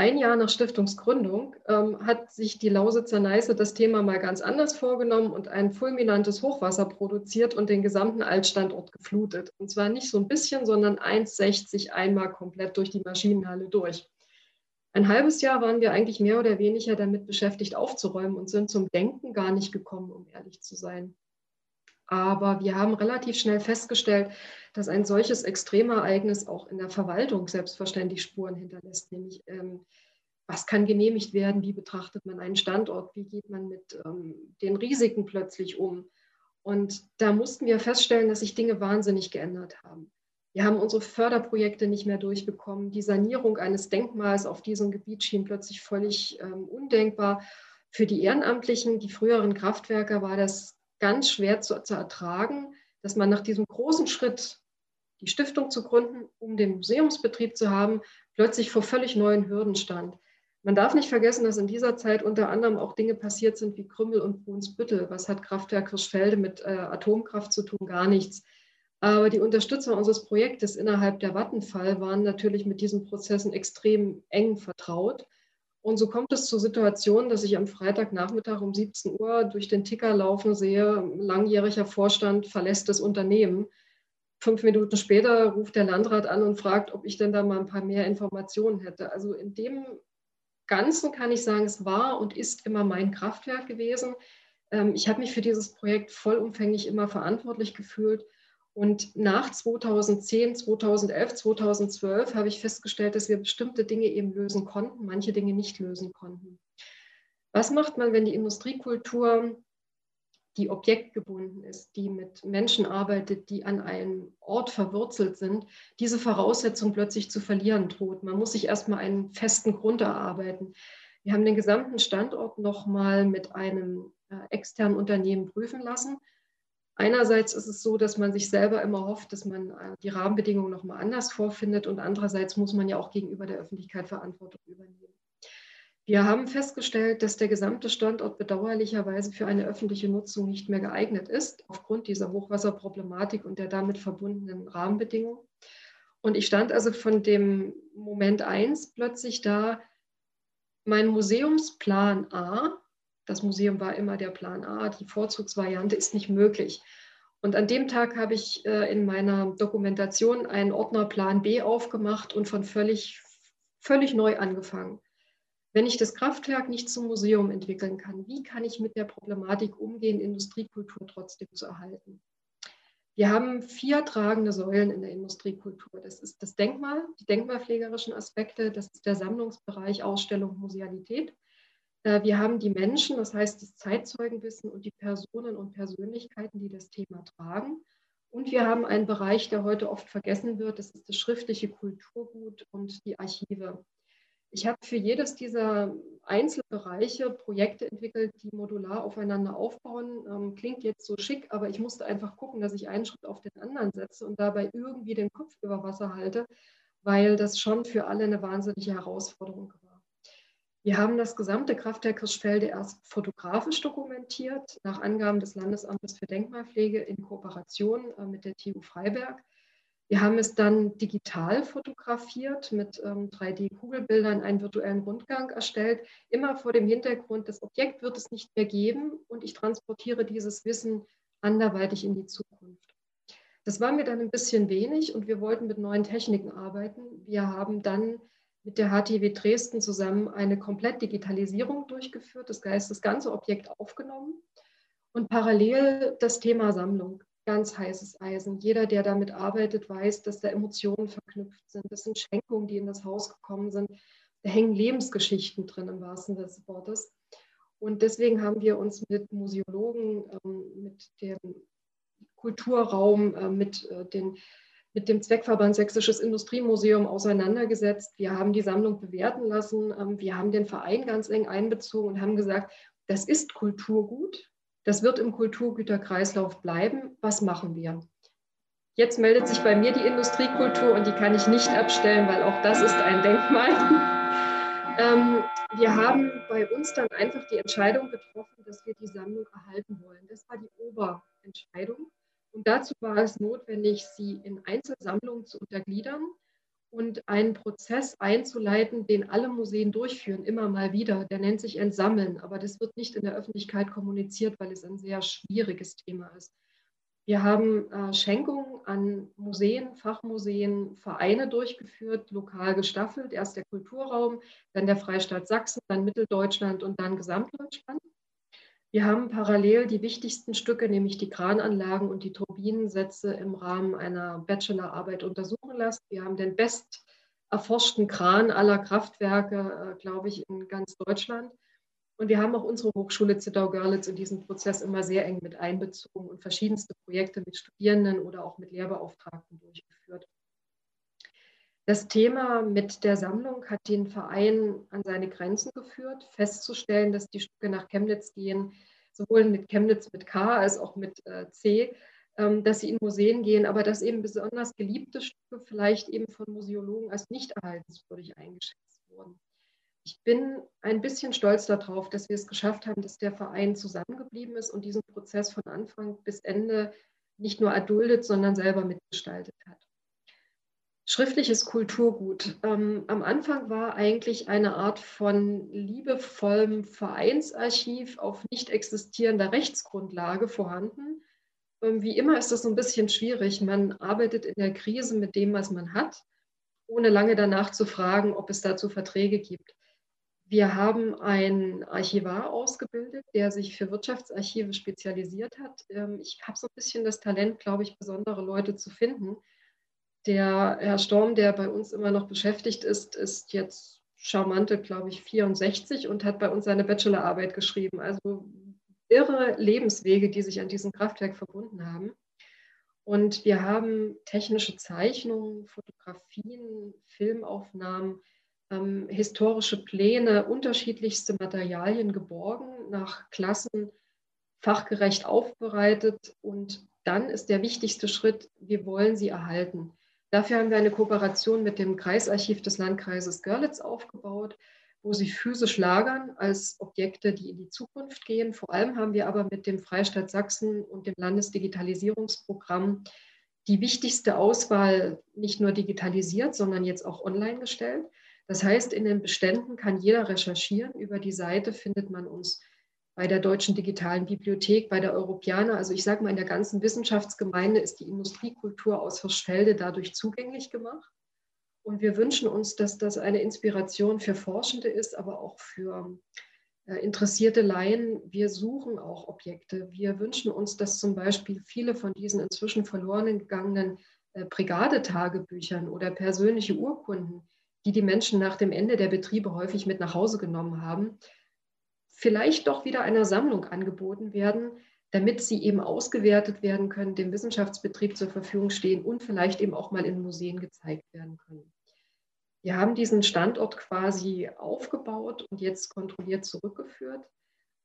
Ein Jahr nach Stiftungsgründung ähm, hat sich die Lausitzer Neiße das Thema mal ganz anders vorgenommen und ein fulminantes Hochwasser produziert und den gesamten Altstandort geflutet. Und zwar nicht so ein bisschen, sondern 1,60 einmal komplett durch die Maschinenhalle durch. Ein halbes Jahr waren wir eigentlich mehr oder weniger damit beschäftigt, aufzuräumen und sind zum Denken gar nicht gekommen, um ehrlich zu sein. Aber wir haben relativ schnell festgestellt, dass ein solches Extremereignis auch in der Verwaltung selbstverständlich Spuren hinterlässt, nämlich ähm, was kann genehmigt werden, wie betrachtet man einen Standort, wie geht man mit ähm, den Risiken plötzlich um. Und da mussten wir feststellen, dass sich Dinge wahnsinnig geändert haben. Wir haben unsere Förderprojekte nicht mehr durchbekommen. Die Sanierung eines Denkmals auf diesem Gebiet schien plötzlich völlig ähm, undenkbar. Für die Ehrenamtlichen, die früheren Kraftwerker, war das ganz schwer zu, zu ertragen, dass man nach diesem großen Schritt, die Stiftung zu gründen, um den Museumsbetrieb zu haben, plötzlich vor völlig neuen Hürden stand. Man darf nicht vergessen, dass in dieser Zeit unter anderem auch Dinge passiert sind wie Krümmel und Brunsbüttel. Was hat Kraftwerk Hirschfelde mit äh, Atomkraft zu tun? Gar nichts. Aber die Unterstützer unseres Projektes innerhalb der Vattenfall waren natürlich mit diesen Prozessen extrem eng vertraut und so kommt es zur Situation, dass ich am Freitagnachmittag um 17 Uhr durch den Ticker laufen sehe, langjähriger Vorstand verlässt das Unternehmen. Fünf Minuten später ruft der Landrat an und fragt, ob ich denn da mal ein paar mehr Informationen hätte. Also in dem Ganzen kann ich sagen, es war und ist immer mein Kraftwerk gewesen. Ähm, ich habe mich für dieses Projekt vollumfänglich immer verantwortlich gefühlt und nach 2010, 2011, 2012 habe ich festgestellt, dass wir bestimmte Dinge eben lösen konnten, manche Dinge nicht lösen konnten. Was macht man, wenn die Industriekultur, die objektgebunden ist, die mit Menschen arbeitet, die an einem Ort verwurzelt sind, diese Voraussetzung plötzlich zu verlieren droht? Man muss sich erstmal einen festen Grund erarbeiten. Wir haben den gesamten Standort nochmal mit einem äh, externen Unternehmen prüfen lassen Einerseits ist es so, dass man sich selber immer hofft, dass man äh, die Rahmenbedingungen nochmal anders vorfindet und andererseits muss man ja auch gegenüber der Öffentlichkeit Verantwortung übernehmen. Wir haben festgestellt, dass der gesamte Standort bedauerlicherweise für eine öffentliche Nutzung nicht mehr geeignet ist, aufgrund dieser Hochwasserproblematik und der damit verbundenen Rahmenbedingungen. Und ich stand also von dem Moment 1 plötzlich da, mein Museumsplan A das Museum war immer der Plan A, die Vorzugsvariante ist nicht möglich. Und an dem Tag habe ich äh, in meiner Dokumentation einen Ordner Plan B aufgemacht und von völlig, völlig neu angefangen. Wenn ich das Kraftwerk nicht zum Museum entwickeln kann, wie kann ich mit der Problematik umgehen, Industriekultur trotzdem zu erhalten? Wir haben vier tragende Säulen in der Industriekultur. Das ist das Denkmal, die denkmalpflegerischen Aspekte, das ist der Sammlungsbereich Ausstellung, Musealität. Äh, wir haben die Menschen, das heißt das Zeitzeugenwissen und die Personen und Persönlichkeiten, die das Thema tragen. Und wir haben einen Bereich, der heute oft vergessen wird, das ist das schriftliche Kulturgut und die Archive. Ich habe für jedes dieser Einzelbereiche Projekte entwickelt, die modular aufeinander aufbauen. Ähm, klingt jetzt so schick, aber ich musste einfach gucken, dass ich einen Schritt auf den anderen setze und dabei irgendwie den Kopf über Wasser halte, weil das schon für alle eine wahnsinnige Herausforderung war. Wir haben das gesamte Kraftwerk Hirschfelde erst fotografisch dokumentiert, nach Angaben des Landesamtes für Denkmalpflege in Kooperation äh, mit der TU Freiberg. Wir haben es dann digital fotografiert, mit ähm, 3D-Kugelbildern einen virtuellen Rundgang erstellt, immer vor dem Hintergrund, das Objekt wird es nicht mehr geben und ich transportiere dieses Wissen anderweitig in die Zukunft. Das war mir dann ein bisschen wenig und wir wollten mit neuen Techniken arbeiten. Wir haben dann mit der HTW Dresden zusammen eine Komplett-Digitalisierung durchgeführt, das heißt, das ganze Objekt aufgenommen und parallel das Thema Sammlung ganz heißes Eisen. Jeder, der damit arbeitet, weiß, dass da Emotionen verknüpft sind. Das sind Schenkungen, die in das Haus gekommen sind. Da hängen Lebensgeschichten drin im wahrsten Sinne des Wortes. Und deswegen haben wir uns mit Museologen, ähm, mit dem Kulturraum, äh, mit, äh, den, mit dem Zweckverband Sächsisches Industriemuseum auseinandergesetzt. Wir haben die Sammlung bewerten lassen. Ähm, wir haben den Verein ganz eng einbezogen und haben gesagt, das ist Kulturgut. Das wird im Kulturgüterkreislauf bleiben. Was machen wir? Jetzt meldet sich bei mir die Industriekultur und die kann ich nicht abstellen, weil auch das ist ein Denkmal. [laughs] ähm, wir haben bei uns dann einfach die Entscheidung getroffen, dass wir die Sammlung erhalten wollen. Das war die Oberentscheidung. Und dazu war es notwendig, sie in Einzelsammlungen zu untergliedern und einen Prozess einzuleiten, den alle Museen durchführen, immer mal wieder. Der nennt sich Entsammeln, aber das wird nicht in der Öffentlichkeit kommuniziert, weil es ein sehr schwieriges Thema ist. Wir haben äh, Schenkungen an Museen, Fachmuseen, Vereine durchgeführt, lokal gestaffelt. Erst der Kulturraum, dann der Freistaat Sachsen, dann Mitteldeutschland und dann Gesamtdeutschland. Wir haben parallel die wichtigsten Stücke, nämlich die Krananlagen und die Turbinensätze im Rahmen einer Bachelorarbeit untersuchen lassen. Wir haben den best erforschten Kran aller Kraftwerke, äh, glaube ich, in ganz Deutschland. Und wir haben auch unsere Hochschule Zittau-Görlitz in diesen Prozess immer sehr eng mit einbezogen und verschiedenste Projekte mit Studierenden oder auch mit Lehrbeauftragten durchgeführt. Das Thema mit der Sammlung hat den Verein an seine Grenzen geführt, festzustellen, dass die Stücke nach Chemnitz gehen, sowohl mit Chemnitz mit K als auch mit äh, C, ähm, dass sie in Museen gehen, aber dass eben besonders geliebte Stücke vielleicht eben von Museologen als nicht erhaltenswürdig eingeschätzt wurden. Ich bin ein bisschen stolz darauf, dass wir es geschafft haben, dass der Verein zusammengeblieben ist und diesen Prozess von Anfang bis Ende nicht nur erduldet, sondern selber mitgestaltet hat. Schriftliches Kulturgut. Ähm, am Anfang war eigentlich eine Art von liebevollem Vereinsarchiv auf nicht existierender Rechtsgrundlage vorhanden. Ähm, wie immer ist das so ein bisschen schwierig. Man arbeitet in der Krise mit dem, was man hat, ohne lange danach zu fragen, ob es dazu Verträge gibt. Wir haben einen Archivar ausgebildet, der sich für Wirtschaftsarchive spezialisiert hat. Ähm, ich habe so ein bisschen das Talent, glaube ich, besondere Leute zu finden der Herr Storm, der bei uns immer noch beschäftigt ist, ist jetzt charmante, glaube ich, 64 und hat bei uns seine Bachelorarbeit geschrieben. Also irre Lebenswege, die sich an diesem Kraftwerk verbunden haben. Und wir haben technische Zeichnungen, Fotografien, Filmaufnahmen, ähm, historische Pläne, unterschiedlichste Materialien geborgen, nach Klassen fachgerecht aufbereitet. Und dann ist der wichtigste Schritt, wir wollen sie erhalten. Dafür haben wir eine Kooperation mit dem Kreisarchiv des Landkreises Görlitz aufgebaut, wo sie physisch lagern als Objekte, die in die Zukunft gehen. Vor allem haben wir aber mit dem Freistaat Sachsen und dem Landesdigitalisierungsprogramm die wichtigste Auswahl nicht nur digitalisiert, sondern jetzt auch online gestellt. Das heißt, in den Beständen kann jeder recherchieren. Über die Seite findet man uns bei der Deutschen Digitalen Bibliothek, bei der Europäer. Also ich sage mal, in der ganzen Wissenschaftsgemeinde ist die Industriekultur aus Hirschfelde dadurch zugänglich gemacht. Und wir wünschen uns, dass das eine Inspiration für Forschende ist, aber auch für äh, interessierte Laien. Wir suchen auch Objekte. Wir wünschen uns, dass zum Beispiel viele von diesen inzwischen verloren gegangenen äh, Brigadetagebüchern oder persönliche Urkunden, die die Menschen nach dem Ende der Betriebe häufig mit nach Hause genommen haben, vielleicht doch wieder einer Sammlung angeboten werden, damit sie eben ausgewertet werden können, dem Wissenschaftsbetrieb zur Verfügung stehen und vielleicht eben auch mal in Museen gezeigt werden können. Wir haben diesen Standort quasi aufgebaut und jetzt kontrolliert zurückgeführt.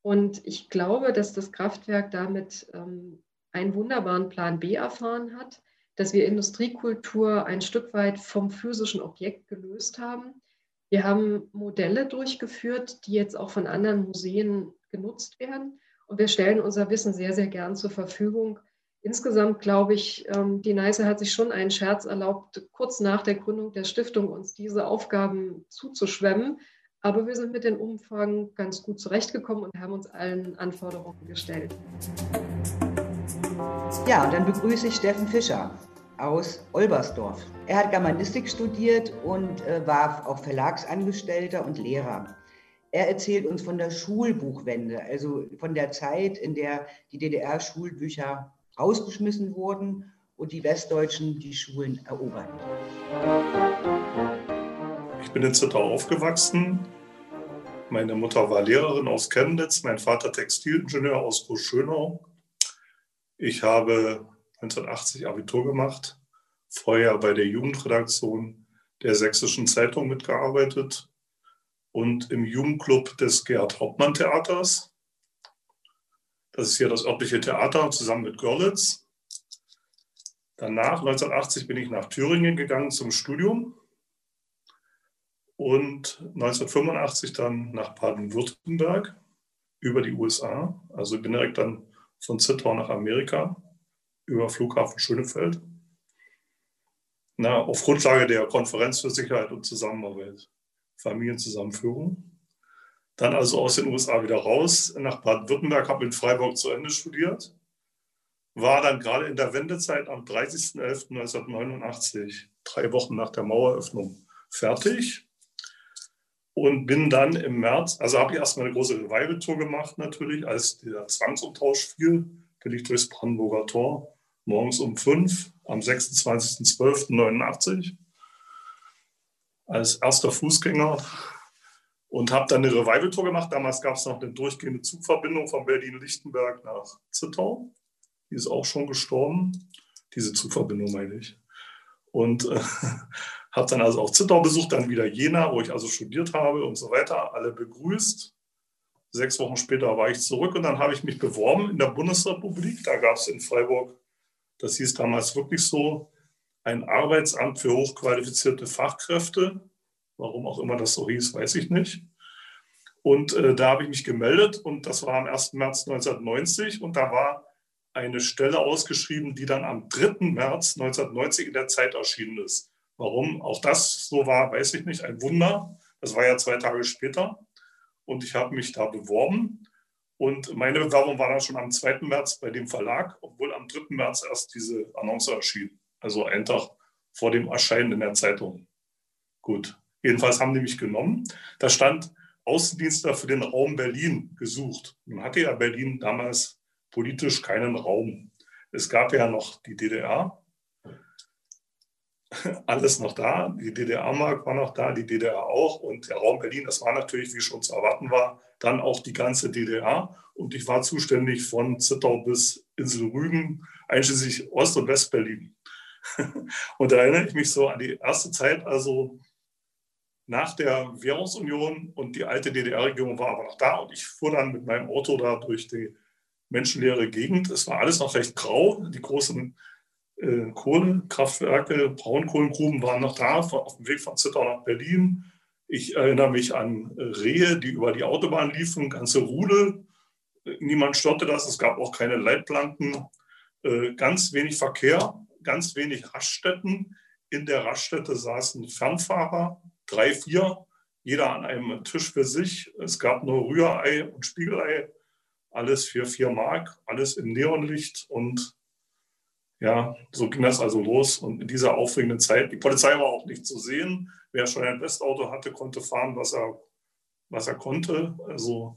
Und ich glaube, dass das Kraftwerk damit ähm, einen wunderbaren Plan B erfahren hat, dass wir Industriekultur ein Stück weit vom physischen Objekt gelöst haben. Wir haben Modelle durchgeführt, die jetzt auch von anderen Museen genutzt werden. Und wir stellen unser Wissen sehr, sehr gern zur Verfügung. Insgesamt glaube ich, ähm, die NICE hat sich schon einen Scherz erlaubt, kurz nach der Gründung der Stiftung uns diese Aufgaben zuzuschwemmen. Aber wir sind mit dem Umfang ganz gut zurechtgekommen und haben uns allen Anforderungen gestellt. Ja, und dann begrüße ich Steffen Fischer aus Olbersdorf. Er hat Germanistik studiert und äh, war auch Verlagsangestellter und Lehrer. Er erzählt uns von der Schulbuchwende, also von der Zeit, in der die DDR-Schulbücher rausgeschmissen wurden und die Westdeutschen die Schulen eroberten. Ich bin in Zittau aufgewachsen. Meine Mutter war Lehrerin aus Chemnitz, mein Vater Textilingenieur aus Großschönau. Ich habe 1980 Abitur gemacht, vorher bei der Jugendredaktion der Sächsischen Zeitung mitgearbeitet und im Jugendclub des Gerhard Hauptmann Theaters. Das ist hier das örtliche Theater zusammen mit Görlitz. Danach, 1980, bin ich nach Thüringen gegangen zum Studium und 1985 dann nach Baden-Württemberg über die USA. Also bin direkt dann von Zittau nach Amerika über Flughafen Schönefeld. Na, auf Grundlage der Konferenz für Sicherheit und Zusammenarbeit, Familienzusammenführung. Dann also aus den USA wieder raus nach Baden-Württemberg, habe in Freiburg zu Ende studiert. War dann gerade in der Wendezeit am 30.11.1989, drei Wochen nach der Maueröffnung, fertig. Und bin dann im März, also habe ich erstmal eine große Revival-Tour gemacht natürlich, als der Zwangsumtausch fiel, bin ich durchs Brandenburger Tor morgens um fünf am 26.12.89 als erster Fußgänger und habe dann eine Revival-Tour gemacht. Damals gab es noch eine durchgehende Zugverbindung von Berlin-Lichtenberg nach Zittau. Die ist auch schon gestorben. Diese Zugverbindung meine ich. Und äh, [laughs] habe dann also auch Zittau besucht, dann wieder Jena, wo ich also studiert habe und so weiter, alle begrüßt. Sechs Wochen später war ich zurück und dann habe ich mich beworben in der Bundesrepublik. Da gab es in Freiburg, das hieß damals wirklich so, ein Arbeitsamt für hochqualifizierte Fachkräfte. Warum auch immer das so hieß, weiß ich nicht. Und äh, da habe ich mich gemeldet und das war am 1. März 1990 und da war eine Stelle ausgeschrieben, die dann am 3. März 1990 in der Zeit erschienen ist. Warum auch das so war, weiß ich nicht. Ein Wunder. Das war ja zwei Tage später. Und ich habe mich da beworben. Und meine Bewerbung war dann schon am 2. März bei dem Verlag, obwohl am 3. März erst diese Annonce erschien. Also einen Tag vor dem Erscheinen in der Zeitung. Gut. Jedenfalls haben die mich genommen. Da stand Außendienstler für den Raum Berlin gesucht. Nun hatte ja Berlin damals politisch keinen Raum. Es gab ja noch die DDR. [laughs] Alles noch da. Die DDR-Mark war noch da, die DDR auch. Und der Raum Berlin, das war natürlich, wie schon zu erwarten war, dann auch die ganze DDR. Und ich war zuständig von Zittau bis Insel Rügen, einschließlich Ost- und West-Berlin. [laughs] Und da erinnere ich mich so an die erste Zeit, also nach der Währungsunion und die alte DDR-Regierung war aber noch da und ich fuhr dann mit meinem Auto da durch die menschenleere Gegend. Es war alles noch recht grau. Die großen äh, Kohlekraftwerke, Braunkohlengruben waren noch da, auf dem Weg von Zittau nach Berlin. Ich erinnere mich an Rehe, die über die Autobahn liefen, ganze Rudel. Niemand störte das, es gab auch keine Leitplanken, äh, ganz wenig Verkehr, ganz wenig Raststätten. In der Raststätte saßen Fernfahrer, drei, vier, jeder an einem Tisch für sich. Es gab nur Rührei und Spiegelei, alles für vier Mark, alles im Neonlicht und Ja, so ging das also los. Und in dieser aufregenden Zeit, die Polizei war auch nicht zu sehen. Wer schon ein Westauto hatte, konnte fahren, was er, was er konnte. Also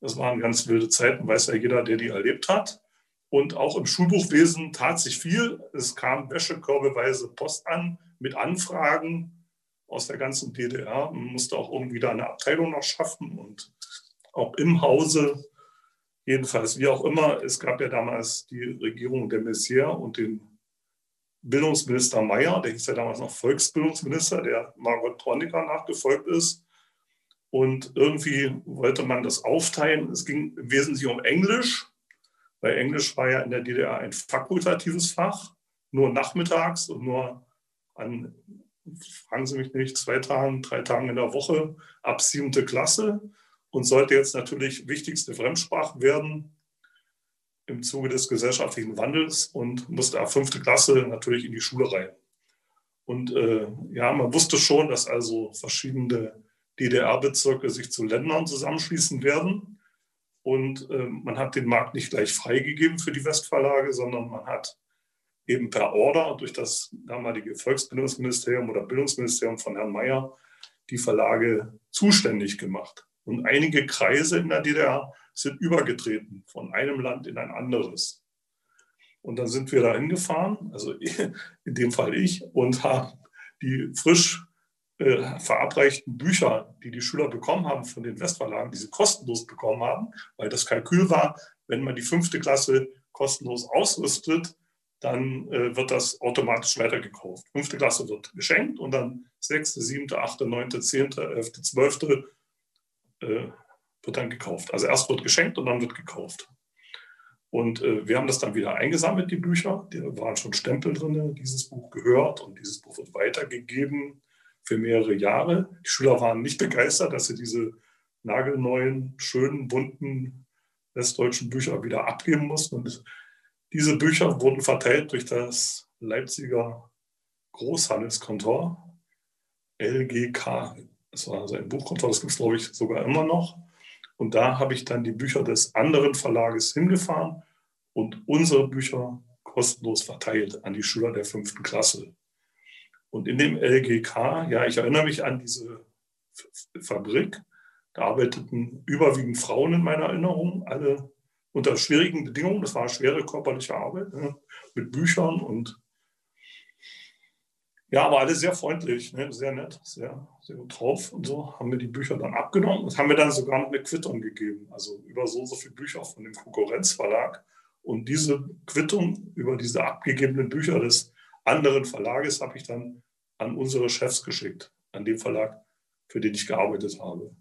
das waren ganz wilde Zeiten, weiß ja jeder, der die erlebt hat. Und auch im Schulbuchwesen tat sich viel. Es kam wäschekörbeweise Post an mit Anfragen aus der ganzen DDR. Man musste auch irgendwie da eine Abteilung noch schaffen und auch im Hause. Jedenfalls, wie auch immer, es gab ja damals die Regierung der Messier und den Bildungsminister Meyer, der hieß ja damals noch Volksbildungsminister, der Margot Torniker nachgefolgt ist. Und irgendwie wollte man das aufteilen. Es ging im Wesentlichen um Englisch weil Englisch war ja in der DDR ein fakultatives Fach, nur nachmittags und nur an, fragen Sie mich nicht, zwei Tagen, drei Tagen in der Woche ab siebte Klasse und sollte jetzt natürlich wichtigste Fremdsprache werden im Zuge des gesellschaftlichen Wandels und musste ab fünfte Klasse natürlich in die Schule rein. Und äh, ja, man wusste schon, dass also verschiedene DDR-Bezirke sich zu Ländern zusammenschließen werden. Und äh, man hat den Markt nicht gleich freigegeben für die Westverlage, sondern man hat eben per Order durch das damalige Volksbildungsministerium oder Bildungsministerium von Herrn Mayer die Verlage zuständig gemacht. Und einige Kreise in der DDR sind übergetreten von einem Land in ein anderes. Und dann sind wir da hingefahren, also [laughs] in dem Fall ich, und haben die frisch äh, verabreichten Bücher, die die Schüler bekommen haben von den Westverlagen, die sie kostenlos bekommen haben, weil das Kalkül war, wenn man die fünfte Klasse kostenlos ausrüstet, dann äh, wird das automatisch weitergekauft. Fünfte Klasse wird geschenkt und dann sechste, siebte, achte, neunte, zehnte, elfte, zwölfte äh, wird dann gekauft. Also erst wird geschenkt und dann wird gekauft. Und äh, wir haben das dann wieder eingesammelt, die Bücher. Da waren schon Stempel drin, dieses Buch gehört und dieses Buch wird weitergegeben für mehrere Jahre. Die Schüler waren nicht begeistert, dass sie diese nagelneuen, schönen, bunten westdeutschen Bücher wieder abgeben mussten. Und diese Bücher wurden verteilt durch das Leipziger Großhandelskontor, LGK. Das war also ein Buchkontor, das gibt es, glaube ich, sogar immer noch. Und da habe ich dann die Bücher des anderen Verlages hingefahren und unsere Bücher kostenlos verteilt an die Schüler der fünften Klasse. Und in dem LGK, ja, ich erinnere mich an diese Fabrik, da arbeiteten überwiegend Frauen in meiner Erinnerung, alle unter schwierigen Bedingungen. Das war schwere körperliche Arbeit ne, mit Büchern und ja, aber alle sehr freundlich, ne, sehr nett, sehr, sehr gut drauf und so. Haben wir die Bücher dann abgenommen und haben mir dann sogar noch eine Quittung gegeben. Also über so so viele Bücher von dem Konkurrenzverlag. Und diese Quittung über diese abgegebenen Bücher des anderen Verlages habe ich dann an unsere Chefs geschickt, an den Verlag, für den ich gearbeitet habe.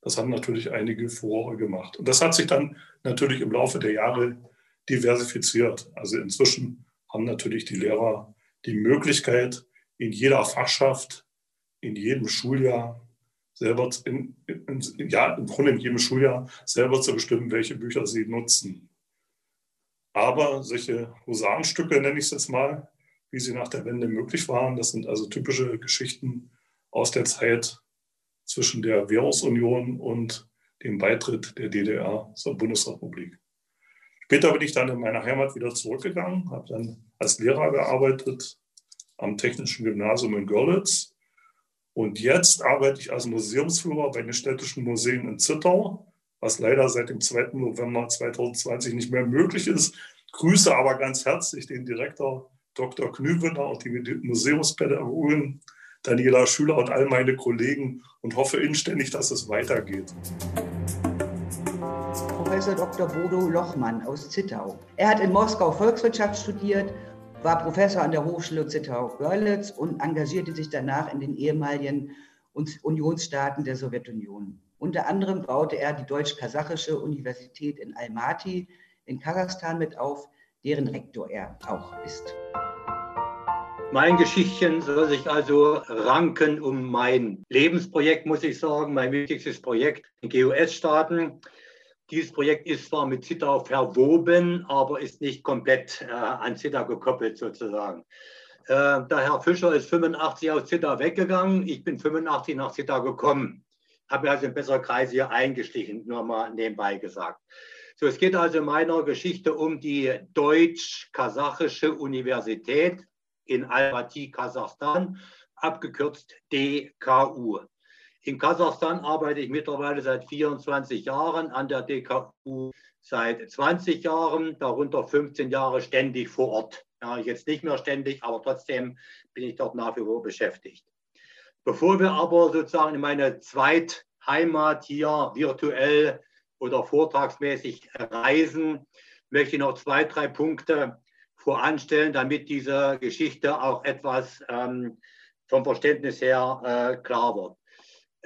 Das haben natürlich einige Furore gemacht. Und das hat sich dann natürlich im Laufe der Jahre diversifiziert. Also inzwischen haben natürlich die Lehrer die Möglichkeit, in jeder Fachschaft, in jedem Schuljahr selber, in, in, ja, im Grunde in jedem Schuljahr selber zu bestimmen, welche Bücher sie nutzen. Aber solche Husarenstücke, nenne ich es jetzt mal, wie sie nach der Wende möglich waren. Das sind also typische Geschichten aus der Zeit zwischen der Währungsunion und dem Beitritt der DDR zur Bundesrepublik. Später bin ich dann in meine Heimat wieder zurückgegangen, habe dann als Lehrer gearbeitet am Technischen Gymnasium in Görlitz. Und jetzt arbeite ich als Museumsführer bei den städtischen Museen in Zittau, was leider seit dem 2. November 2020 nicht mehr möglich ist. Grüße aber ganz herzlich den Direktor Dr. Knüvener und die Museumspädagogin Daniela Schüler und all meine Kollegen und hoffe inständig, dass es weitergeht. Professor Dr. Bodo Lochmann aus Zittau. Er hat in Moskau Volkswirtschaft studiert, war Professor an der Hochschule Zittau-Görlitz und engagierte sich danach in den ehemaligen Unionsstaaten der Sowjetunion. Unter anderem baute er die Deutsch-Kasachische Universität in Almaty in Kasachstan mit auf, deren Rektor er auch ist. Mein Geschichtchen soll sich also ranken um mein Lebensprojekt, muss ich sagen, mein wichtigstes Projekt in GUS-Staaten. Dieses Projekt ist zwar mit Zittau verwoben, aber ist nicht komplett äh, an Zittau gekoppelt sozusagen. Äh, der Herr Fischer ist 85 aus Zittau weggegangen, ich bin 85 nach Zittau gekommen. Habe also einen besseren Kreis hier eingeschlichen, nur mal nebenbei gesagt. So, es geht also in meiner Geschichte um die Deutsch-Kasachische Universität in Almaty, Kasachstan, abgekürzt DKU. In Kasachstan arbeite ich mittlerweile seit 24 Jahren, an der DKU seit 20 Jahren, darunter 15 Jahre ständig vor Ort. Ja, jetzt nicht mehr ständig, aber trotzdem bin ich dort nach wie vor beschäftigt. Bevor wir aber sozusagen in meine Zweitheimat hier virtuell oder vortragsmäßig reisen, möchte ich noch zwei, drei Punkte voranstellen, damit diese Geschichte auch etwas ähm, vom Verständnis her äh, klar wird.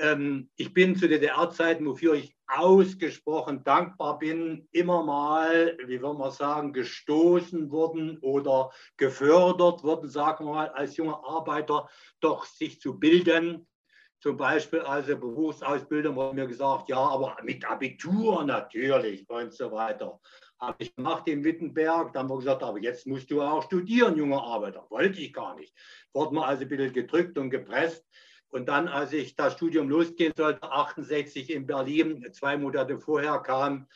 Ähm, ich bin zu DDR-Zeiten, wofür ich ausgesprochen dankbar bin, immer mal, wie wollen wir sagen, gestoßen wurden oder gefördert wurden, sagen wir mal, als junger Arbeiter doch sich zu bilden. Zum Beispiel also Berufsausbildung wurde mir gesagt, ja, aber mit Abitur natürlich und so weiter. Habe ich gemacht in Wittenberg, dann wir gesagt, aber jetzt musst du auch studieren, junger Arbeiter. Wollte ich gar nicht. Wurde mir also ein bisschen gedrückt und gepresst. Und dann, als ich das Studium losgehen sollte, 68 in Berlin, zwei Monate vorher kam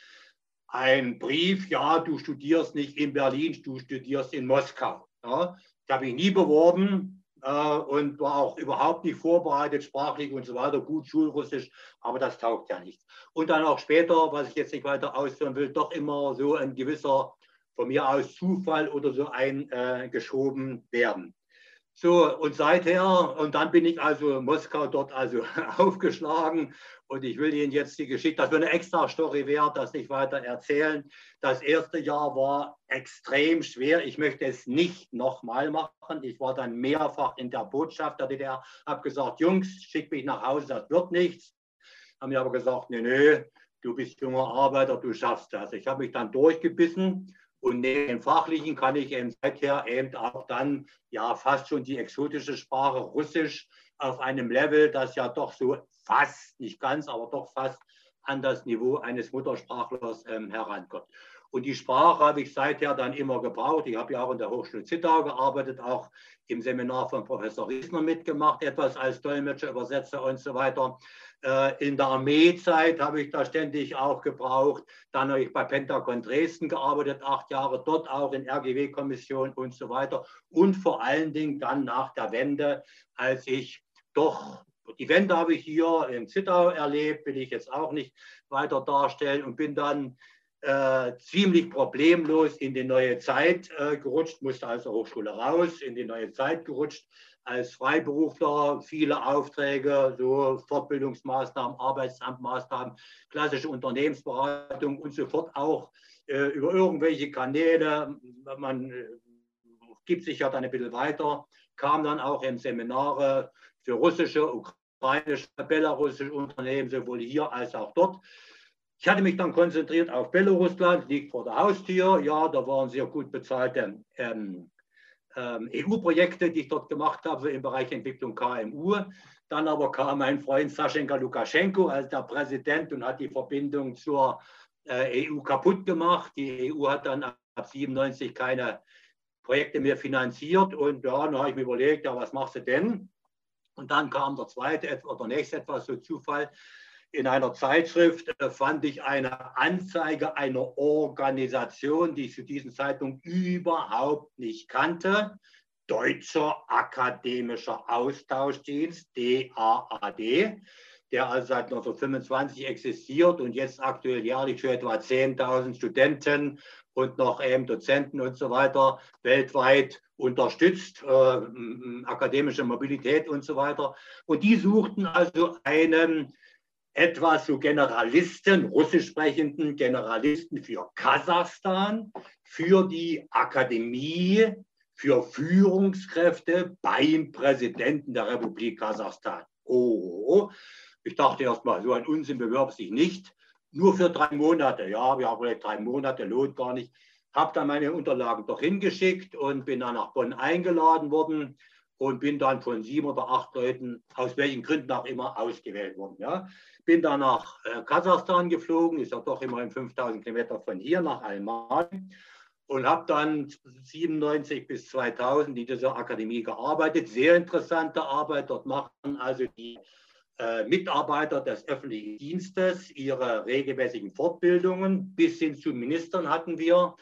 ein Brief, ja, du studierst nicht in Berlin, du studierst in Moskau. Ja, das habe ich nie beworben äh, und war auch überhaupt nicht vorbereitet, sprachlich und so weiter, gut Schulrussisch, aber das taugt ja nicht. Und dann auch später, was ich jetzt nicht weiter ausführen will, doch immer so ein gewisser, von mir aus Zufall oder so eingeschoben äh, werden. So, und seither, und dann bin ich also in Moskau dort also [laughs] aufgeschlagen und ich will Ihnen jetzt die Geschichte, das wäre eine extra Story wert, das nicht weiter erzählen. Das erste Jahr war extrem schwer. Ich möchte es nicht nochmal machen. Ich war dann mehrfach in der Botschaft der DDR, habe gesagt, Jungs, schick mich nach Hause, das wird nichts. Haben mir aber gesagt, nee, nee, du bist junger Arbeiter, du schaffst das. Ich habe mich dann durchgebissen und neben dem Fachlichen kann ich eben seither eben auch dann ja fast schon die exotische Sprache Russisch auf einem Level, das ja doch so fast, nicht ganz, aber doch fast an das Niveau eines Muttersprachlers ähm, herankommt. Und die Sprache habe ich seither dann immer gebraucht. Ich habe ja auch in der Hochschule Zittau gearbeitet, auch im Seminar von Professor Riesner mitgemacht, etwas als Dolmetscher, Übersetzer und so weiter. Äh, in der Armeezeit habe ich da ständig auch gebraucht. Dann habe ich bei Pentagon Dresden gearbeitet, acht Jahre dort auch in RGW-Kommission und so weiter. Und vor allen Dingen dann nach der Wende, als ich doch die Wende habe ich hier in Zittau erlebt, will ich jetzt auch nicht weiter darstellen und bin dann äh, ziemlich problemlos in die neue Zeit äh, gerutscht, musste aus der Hochschule raus, in die neue Zeit gerutscht, als Freiberufler viele Aufträge, so Fortbildungsmaßnahmen, Arbeitsamtmaßnahmen, klassische Unternehmensberatung und sofort auch äh, über irgendwelche Kanäle, man äh, gibt sich ja dann ein bisschen weiter, kam dann auch in Seminare für russische, ukrainische, belarussische Unternehmen, sowohl hier als auch dort. Ich hatte mich dann konzentriert auf Belarusland, liegt vor der Haustür. Ja, da waren sehr gut bezahlte ähm, EU-Projekte, die ich dort gemacht habe im Bereich Entwicklung KMU. Dann aber kam mein Freund Saschenka Lukaschenko als der Präsident und hat die Verbindung zur äh, EU kaputt gemacht. Die EU hat dann ab 97 keine Projekte mehr finanziert und ja, dann habe ich mir überlegt, ja, was machst du denn? Und dann kam der zweite oder nächste etwas so Zufall in einer Zeitschrift äh, fand ich eine Anzeige einer Organisation, die ich zu diesem Zeitpunkt überhaupt nicht kannte. Deutscher Akademischer Austauschdienst, DAAD, der also seit 1925 existiert und jetzt aktuell jährlich für etwa 10.000 Studenten und noch eben Dozenten und so weiter weltweit unterstützt, äh, akademische Mobilität und so weiter. Und die suchten also einen etwa zu Generalisten, russisch sprechenden Generalisten für Kasachstan, für die Akademie für Führungskräfte beim Präsidenten der Republik Kasachstan. Oh, ich dachte erst mal, so ein Unsinn bewirbt sich nicht. Nur für drei Monate. Ja, wir haben vielleicht drei Monate, lohnt gar nicht. Habe dann meine Unterlagen doch hingeschickt und bin dann nach Bonn eingeladen worden und bin dann von sieben oder acht Leuten, aus welchen Gründen auch immer, ausgewählt worden. Ja. Bin dann nach äh, Kasachstan geflogen, ist ja doch immerhin 5000 Kilometer von hier nach Almaty und habe dann 97 bis 2000 in dieser Akademie gearbeitet. Sehr interessante Arbeit. Dort machen also die äh, Mitarbeiter des öffentlichen Dienstes ihre regelmäßigen Fortbildungen. Bis hin zu Ministern hatten wir.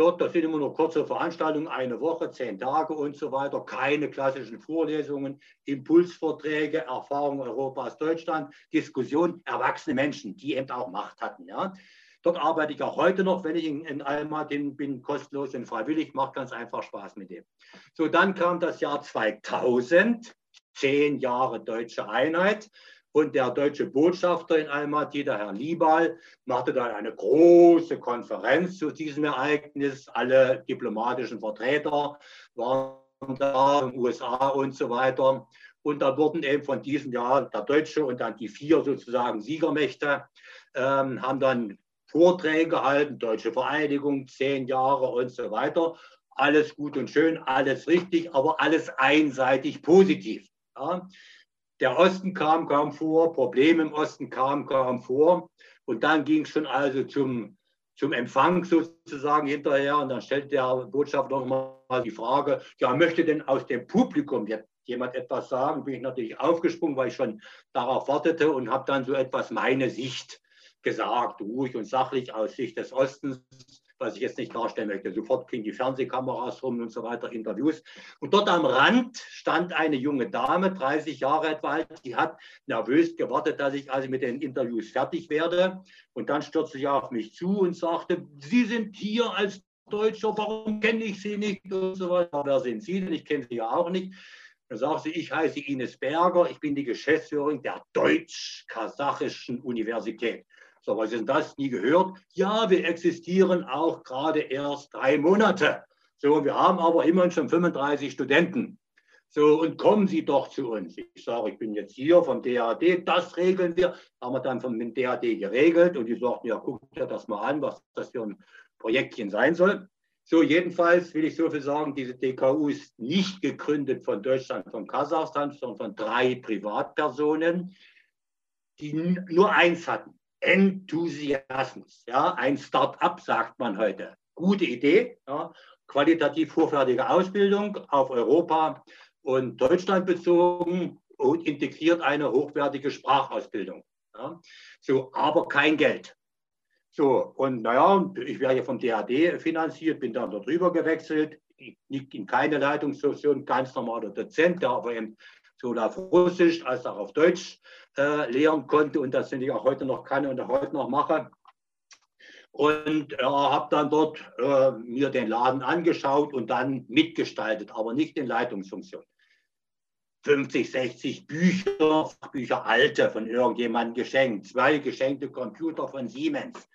Dort, das sind immer nur kurze Veranstaltungen, eine Woche, zehn Tage und so weiter. Keine klassischen Vorlesungen, Impulsvorträge, Erfahrungen Europas, Deutschland, Diskussion, erwachsene Menschen, die eben auch Macht hatten. Ja. Dort arbeite ich auch heute noch, wenn ich in, in Alma bin, bin kostenlos und freiwillig, macht ganz einfach Spaß mit dem. So, dann kam das Jahr 2000 zehn Jahre deutsche Einheit. Und der deutsche Botschafter in Almaty, der Herr Liebal, machte dann eine große Konferenz zu diesem Ereignis. Alle diplomatischen Vertreter waren da, USA und so weiter. Und da wurden eben von diesem Jahr der Deutsche und dann die vier sozusagen Siegermächte ähm, haben dann Vorträge gehalten, Deutsche Vereinigung, zehn Jahre und so weiter. Alles gut und schön, alles richtig, aber alles einseitig positiv. Ja. Der Osten kam kaum vor, Probleme im Osten kamen kaum vor. Und dann ging es schon also zum, zum Empfang sozusagen hinterher. Und dann stellte der Botschafter nochmal die Frage, ja, möchte denn aus dem Publikum jetzt jemand etwas sagen? Bin ich natürlich aufgesprungen, weil ich schon darauf wartete und habe dann so etwas meine Sicht gesagt, ruhig und sachlich aus Sicht des Ostens was ich jetzt nicht darstellen möchte. Sofort kriegen die Fernsehkameras rum und so weiter, Interviews. Und dort am Rand stand eine junge Dame, 30 Jahre etwa alt, die hat nervös gewartet, dass ich also mit den Interviews fertig werde. Und dann stürzte sie auf mich zu und sagte, Sie sind hier als Deutscher, warum kenne ich Sie nicht und so weiter. Wer sind Sie denn? Ich kenne Sie ja auch nicht. Dann sagt sie, ich heiße Ines Berger, ich bin die Geschäftsführerin der Deutsch-Kasachischen Universität. So, was ist denn das? Nie gehört? Ja, wir existieren auch gerade erst drei Monate. So, wir haben aber immerhin schon 35 Studenten. So, und kommen Sie doch zu uns. Ich sage, ich bin jetzt hier vom DAD, das regeln wir. Haben wir dann vom DAD geregelt und die sagten, ja, guckt dir das mal an, was das für ein Projektchen sein soll. So, jedenfalls will ich so viel sagen, diese DKU ist nicht gegründet von Deutschland, von Kasachstan, sondern von drei Privatpersonen, die nur eins hatten. Enthusiasmus. Ja, ein Start-up sagt man heute. Gute Idee, ja, qualitativ hochwertige Ausbildung auf Europa und Deutschland bezogen und integriert eine hochwertige Sprachausbildung. Ja. So, aber kein Geld. So, und naja, ich werde ja vom DAD finanziert, bin dann darüber gewechselt, nicht in keine Leitungsfunktion, ganz normaler Dozent, der aber eben sowohl auf Russisch als auch auf Deutsch äh, lehren konnte und das ich auch heute noch kann und heute noch mache. Und äh, habe dann dort äh, mir den Laden angeschaut und dann mitgestaltet, aber nicht in Leitungsfunktion. 50, 60 Bücher, Bücher alte von irgendjemandem geschenkt, zwei geschenkte Computer von Siemens,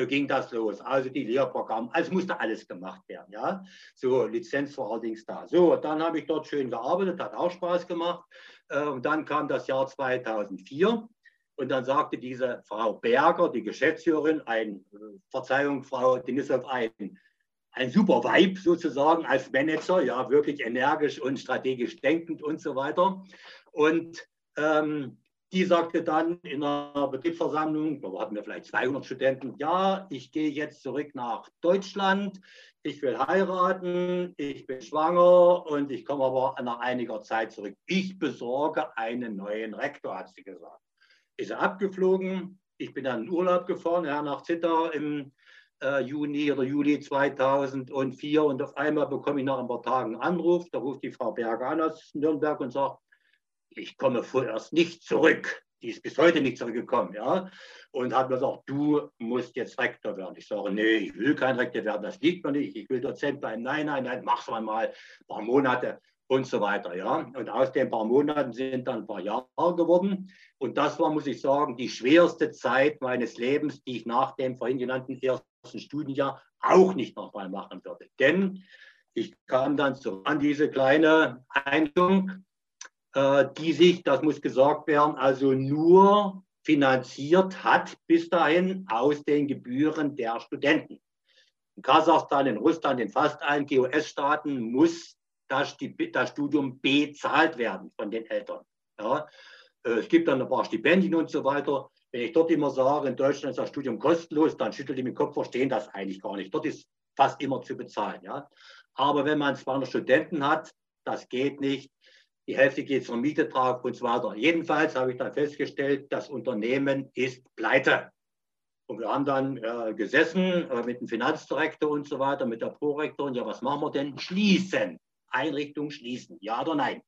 so ging das los. Also die Lehrprogramme, also musste alles gemacht werden. Ja? So Lizenz war allerdings da. So, dann habe ich dort schön gearbeitet, hat auch Spaß gemacht. Äh, und dann kam das Jahr 2004 und dann sagte diese Frau Berger, die Geschäftsführerin, ein, äh, Verzeihung, Frau Denisov, ein, ein super Vibe sozusagen als Manager, ja, wirklich energisch und strategisch denkend und so weiter. Und ähm, die sagte dann in einer Betriebsversammlung, da hatten wir vielleicht 200 Studenten, ja, ich gehe jetzt zurück nach Deutschland, ich will heiraten, ich bin schwanger und ich komme aber nach einiger Zeit zurück. Ich besorge einen neuen Rektor, hat sie gesagt. Ist er abgeflogen, ich bin dann in Urlaub gefahren, ja, nach Zittau im äh, Juni oder Juli 2004 und auf einmal bekomme ich nach ein paar Tagen einen Anruf, da ruft die Frau Berger an aus Nürnberg und sagt, ich komme vorerst nicht zurück. Die ist bis heute nicht zurückgekommen, ja. Und hat mir gesagt, du musst jetzt Rektor werden. Ich sage, nee, ich will kein Rektor werden, das liegt mir nicht. Ich will Dozent bleiben. Nein, nein, nein, mach's mal ein paar Monate und so weiter, ja. Und aus den paar Monaten sind dann ein paar Jahre geworden. Und das war, muss ich sagen, die schwerste Zeit meines Lebens, die ich nach dem vorhin genannten ersten Studienjahr auch nicht nochmal machen würde. Denn ich kam dann so an diese kleine Einrichtung äh, die sich, das muss gesagt werden, also nur finanziert hat bis dahin aus den Gebühren der Studenten. In Kasachstan, in Russland, in fast allen GOS-Staaten muss das, das, Studium bezahlt werden von den Eltern. Ja. Äh, es gibt dann ein paar Stipendien und so weiter. Wenn ich dort immer sage, in Deutschland ist das Studium kostenlos, dann schüttelt die mit dem Kopf, verstehen das eigentlich gar nicht. Dort ist fast immer zu bezahlen. Ja. Aber wenn man 200 Studenten hat, das geht nicht die Hälfte geht zur Miete drauf und so weiter. Jedenfalls habe ich dann festgestellt, das Unternehmen ist pleite. Und wir haben dann äh, gesessen äh, mit dem Finanzdirektor und so weiter, mit der Prorektorin. Ja, was machen wir denn? Schließen. Einrichtung schließen. Ja oder nein?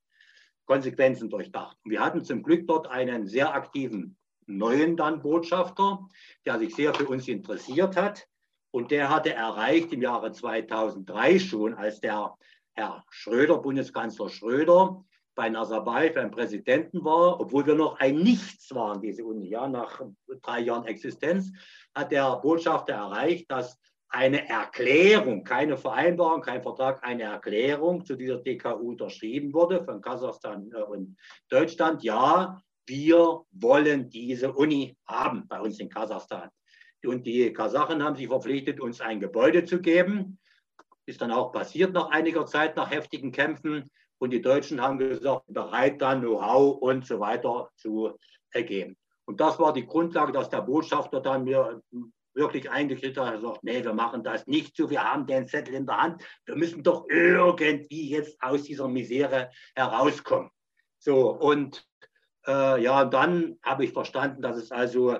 Konsequenzen durchdacht. Und wir hatten zum Glück dort einen sehr aktiven neuen dann Botschafter, der sich sehr für uns interessiert hat. Und der hatte erreicht im Jahre 2003 schon, als der Herr Schröder, Bundeskanzler Schröder, bei Nazarbayev beim Präsidenten war, obwohl wir noch ein Nichts waren, diese Uni. Ja, nach drei Jahren Existenz hat der Botschafter erreicht, dass eine Erklärung, keine Vereinbarung, kein Vertrag, eine Erklärung zu dieser DKU unterschrieben wurde von Kasachstan äh, und Deutschland. Ja, wir wollen diese Uni haben bei uns in Kasachstan. Und die Kasachen haben sich verpflichtet, uns ein Gebäude zu geben. Ist dann auch passiert nach einiger Zeit, nach heftigen Kämpfen. Und die Deutschen haben gesagt, bereit dann Know-how und so weiter zu ergeben. Und das war die Grundlage, dass der Botschafter dann mir wirklich eingekriegt hat und gesagt, nee, wir machen das nicht so, wir haben den Zettel in der Hand, wir müssen doch irgendwie jetzt aus dieser Misere herauskommen. So, und äh, ja, dann habe ich verstanden, dass es also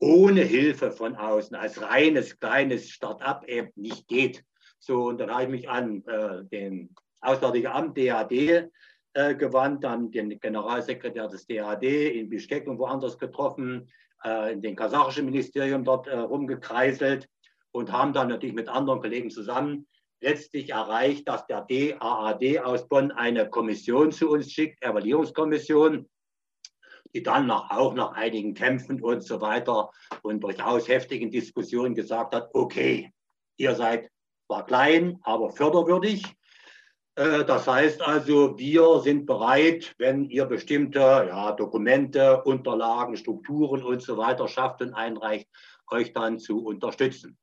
ohne Hilfe von außen, als reines kleines Start-up eben nicht geht. So, und dann habe ich mich an äh, den Auswärtige Amt, DAD, äh, gewandt, dann den Generalsekretär des DAD in Bischkek und woanders getroffen, äh, in den kasachischen Ministerium dort äh, rumgekreiselt und haben dann natürlich mit anderen Kollegen zusammen letztlich erreicht, dass der DAAD aus Bonn eine Kommission zu uns schickt, Evaluierungskommission, die dann nach, auch nach einigen Kämpfen und so weiter und durchaus heftigen Diskussionen gesagt hat, okay, ihr seid zwar klein, aber förderwürdig das heißt also, wir sind bereit, wenn ihr bestimmte ja, Dokumente, Unterlagen, Strukturen und so weiter schafft und einreicht, euch dann zu unterstützen.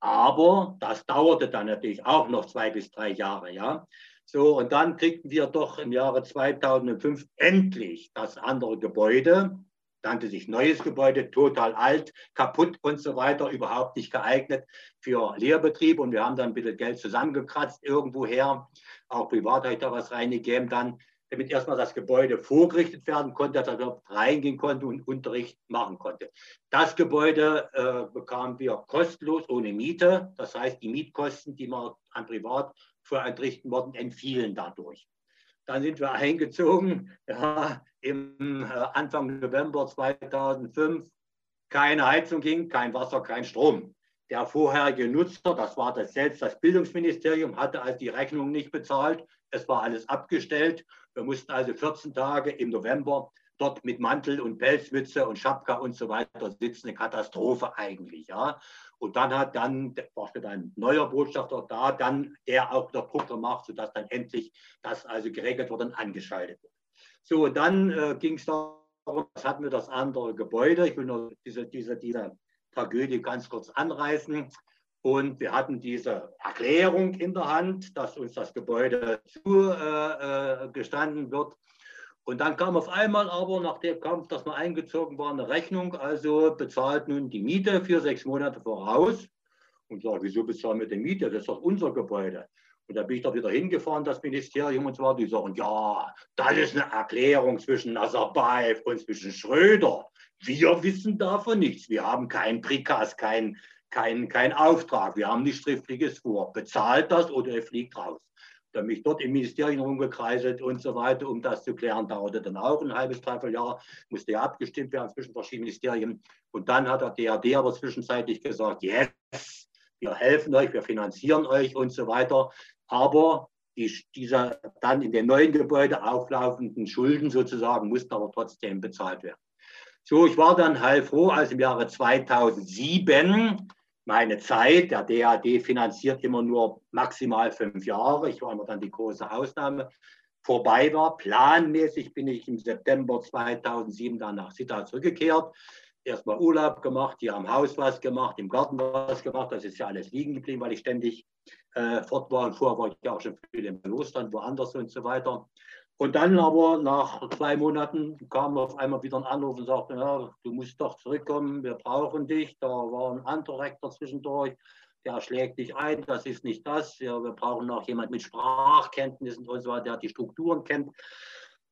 Aber das dauerte dann natürlich auch noch zwei bis drei Jahre. Ja? So, und dann kriegten wir doch im Jahre 2005 endlich das andere Gebäude, nannte sich neues Gebäude, total alt, kaputt und so weiter, überhaupt nicht geeignet für Lehrbetrieb. Und wir haben dann ein bisschen Geld zusammengekratzt irgendwoher auch privat habe ich da was reingegeben, dann, damit erstmal das Gebäude vorgerichtet werden konnte, dass er reingehen konnte und Unterricht machen konnte. Das Gebäude äh, bekamen wir kostenlos ohne Miete. Das heißt, die Mietkosten, die wir an privat für entrichten entfielen dadurch. Dann sind wir eingezogen [laughs] ja, im äh, Anfang November 2005. Keine Heizung ging, kein Wasser, kein Strom. Der vorherige Nutzer, das war das selbst das Bildungsministerium, hatte also die Rechnung nicht bezahlt. Es war alles abgestellt. Wir mussten also 14 Tage im November dort mit Mantel und Pelzmütze und Schapka und so weiter sitzen. Eine Katastrophe eigentlich. Ja. Und dann hat dann, war dann ein neuer Botschafter da, dann der auch der Druck gemacht, sodass dann endlich das also geregelt wurde und angeschaltet wurde. So, dann äh, ging es darum, was hatten wir das andere Gebäude. Ich will nur diese, diese, diese Tragödie ganz kurz anreißen. Und wir hatten diese Erklärung in der Hand, dass uns das Gebäude zugestanden äh, wird. Und dann kam auf einmal aber, nach dem Kampf, dass wir eingezogen waren, eine Rechnung, also bezahlt nun die Miete für sechs Monate voraus. Und sage, wieso bezahlen wir die Miete? Das ist doch unser Gebäude. Und da bin ich da wieder hingefahren, das Ministerium, und zwar, die sagen, ja, das ist eine Erklärung zwischen Nazarbayev und zwischen Schröder. Wir wissen davon nichts. Wir haben kein Prikas, kein, kein, kein Auftrag. Wir haben nichts Schriftliches vor. Bezahlt das oder er fliegt raus. Da mich dort im Ministerium rumgekreiselt und so weiter, um das zu klären, dauerte dann auch ein halbes, dreiviertel Jahr, musste ja abgestimmt werden zwischen verschiedenen Ministerien. Und dann hat der DRD aber zwischenzeitlich gesagt, yes, wir helfen euch, wir finanzieren euch und so weiter. Aber die, dieser dann in den neuen Gebäude auflaufenden Schulden sozusagen mussten aber trotzdem bezahlt werden. So, ich war dann heilfroh, als im Jahre 2007 meine Zeit, der DAD finanziert immer nur maximal fünf Jahre, ich war immer dann die große Ausnahme, vorbei war. Planmäßig bin ich im September 2007 dann nach Sita zurückgekehrt. Erstmal Urlaub gemacht, hier am Haus was gemacht, im Garten was gemacht. Das ist ja alles liegen geblieben, weil ich ständig äh, fort war. Vorher war ich ja auch schon viel im Ruhestand, woanders und so weiter. Und dann aber nach zwei Monaten kam auf einmal wieder ein Anruf und sagte, ja, du musst doch zurückkommen, wir brauchen dich. Da war ein anderer Rektor zwischendurch, der schlägt dich ein, das ist nicht das. Ja, wir brauchen noch jemand mit Sprachkenntnissen und so weiter, der die Strukturen kennt.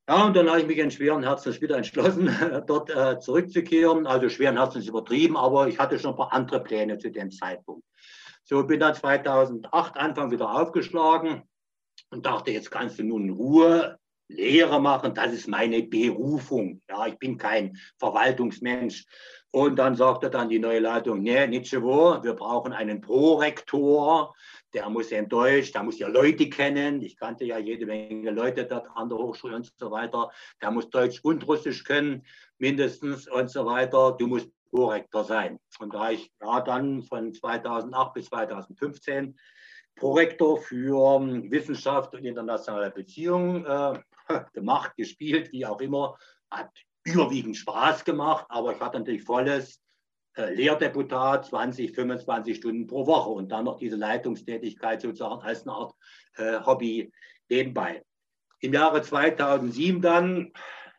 Ja, und dann habe ich mich in schweren Herzens wieder entschlossen, [laughs] dort äh, zurückzukehren. Also schweren Herzens übertrieben, aber ich hatte schon ein paar andere Pläne zu dem Zeitpunkt. So bin dann 2008 Anfang wieder aufgeschlagen und dachte, jetzt kannst du nun in Ruhe Lehre machen, das ist meine Berufung. Ja, ich bin kein Verwaltungsmensch. Und dann sagte dann die neue Leitung, nee, nicht so, wir brauchen einen Prorektor, der muss ja in Deutsch, der muss ja Leute kennen. Ich kannte ja jede Menge Leute dort an der Hochschule und so weiter. Der muss Deutsch und Russisch können, mindestens und so weiter. Du musst Prorektor sein. Und da ich ja dann von 2008 bis 2015 Prorektor für ähm, Wissenschaft und internationale Beziehungen äh, [laughs] gemacht, gespielt, wie auch immer, hat überwiegend Spaß gemacht, aber ich hatte natürlich volles äh, Lehrdeputat, 20, 25 Stunden pro Woche und dann noch diese Leitungstätigkeit sozusagen als eine Art äh, Hobby nebenbei. Im Jahre 2007 dann,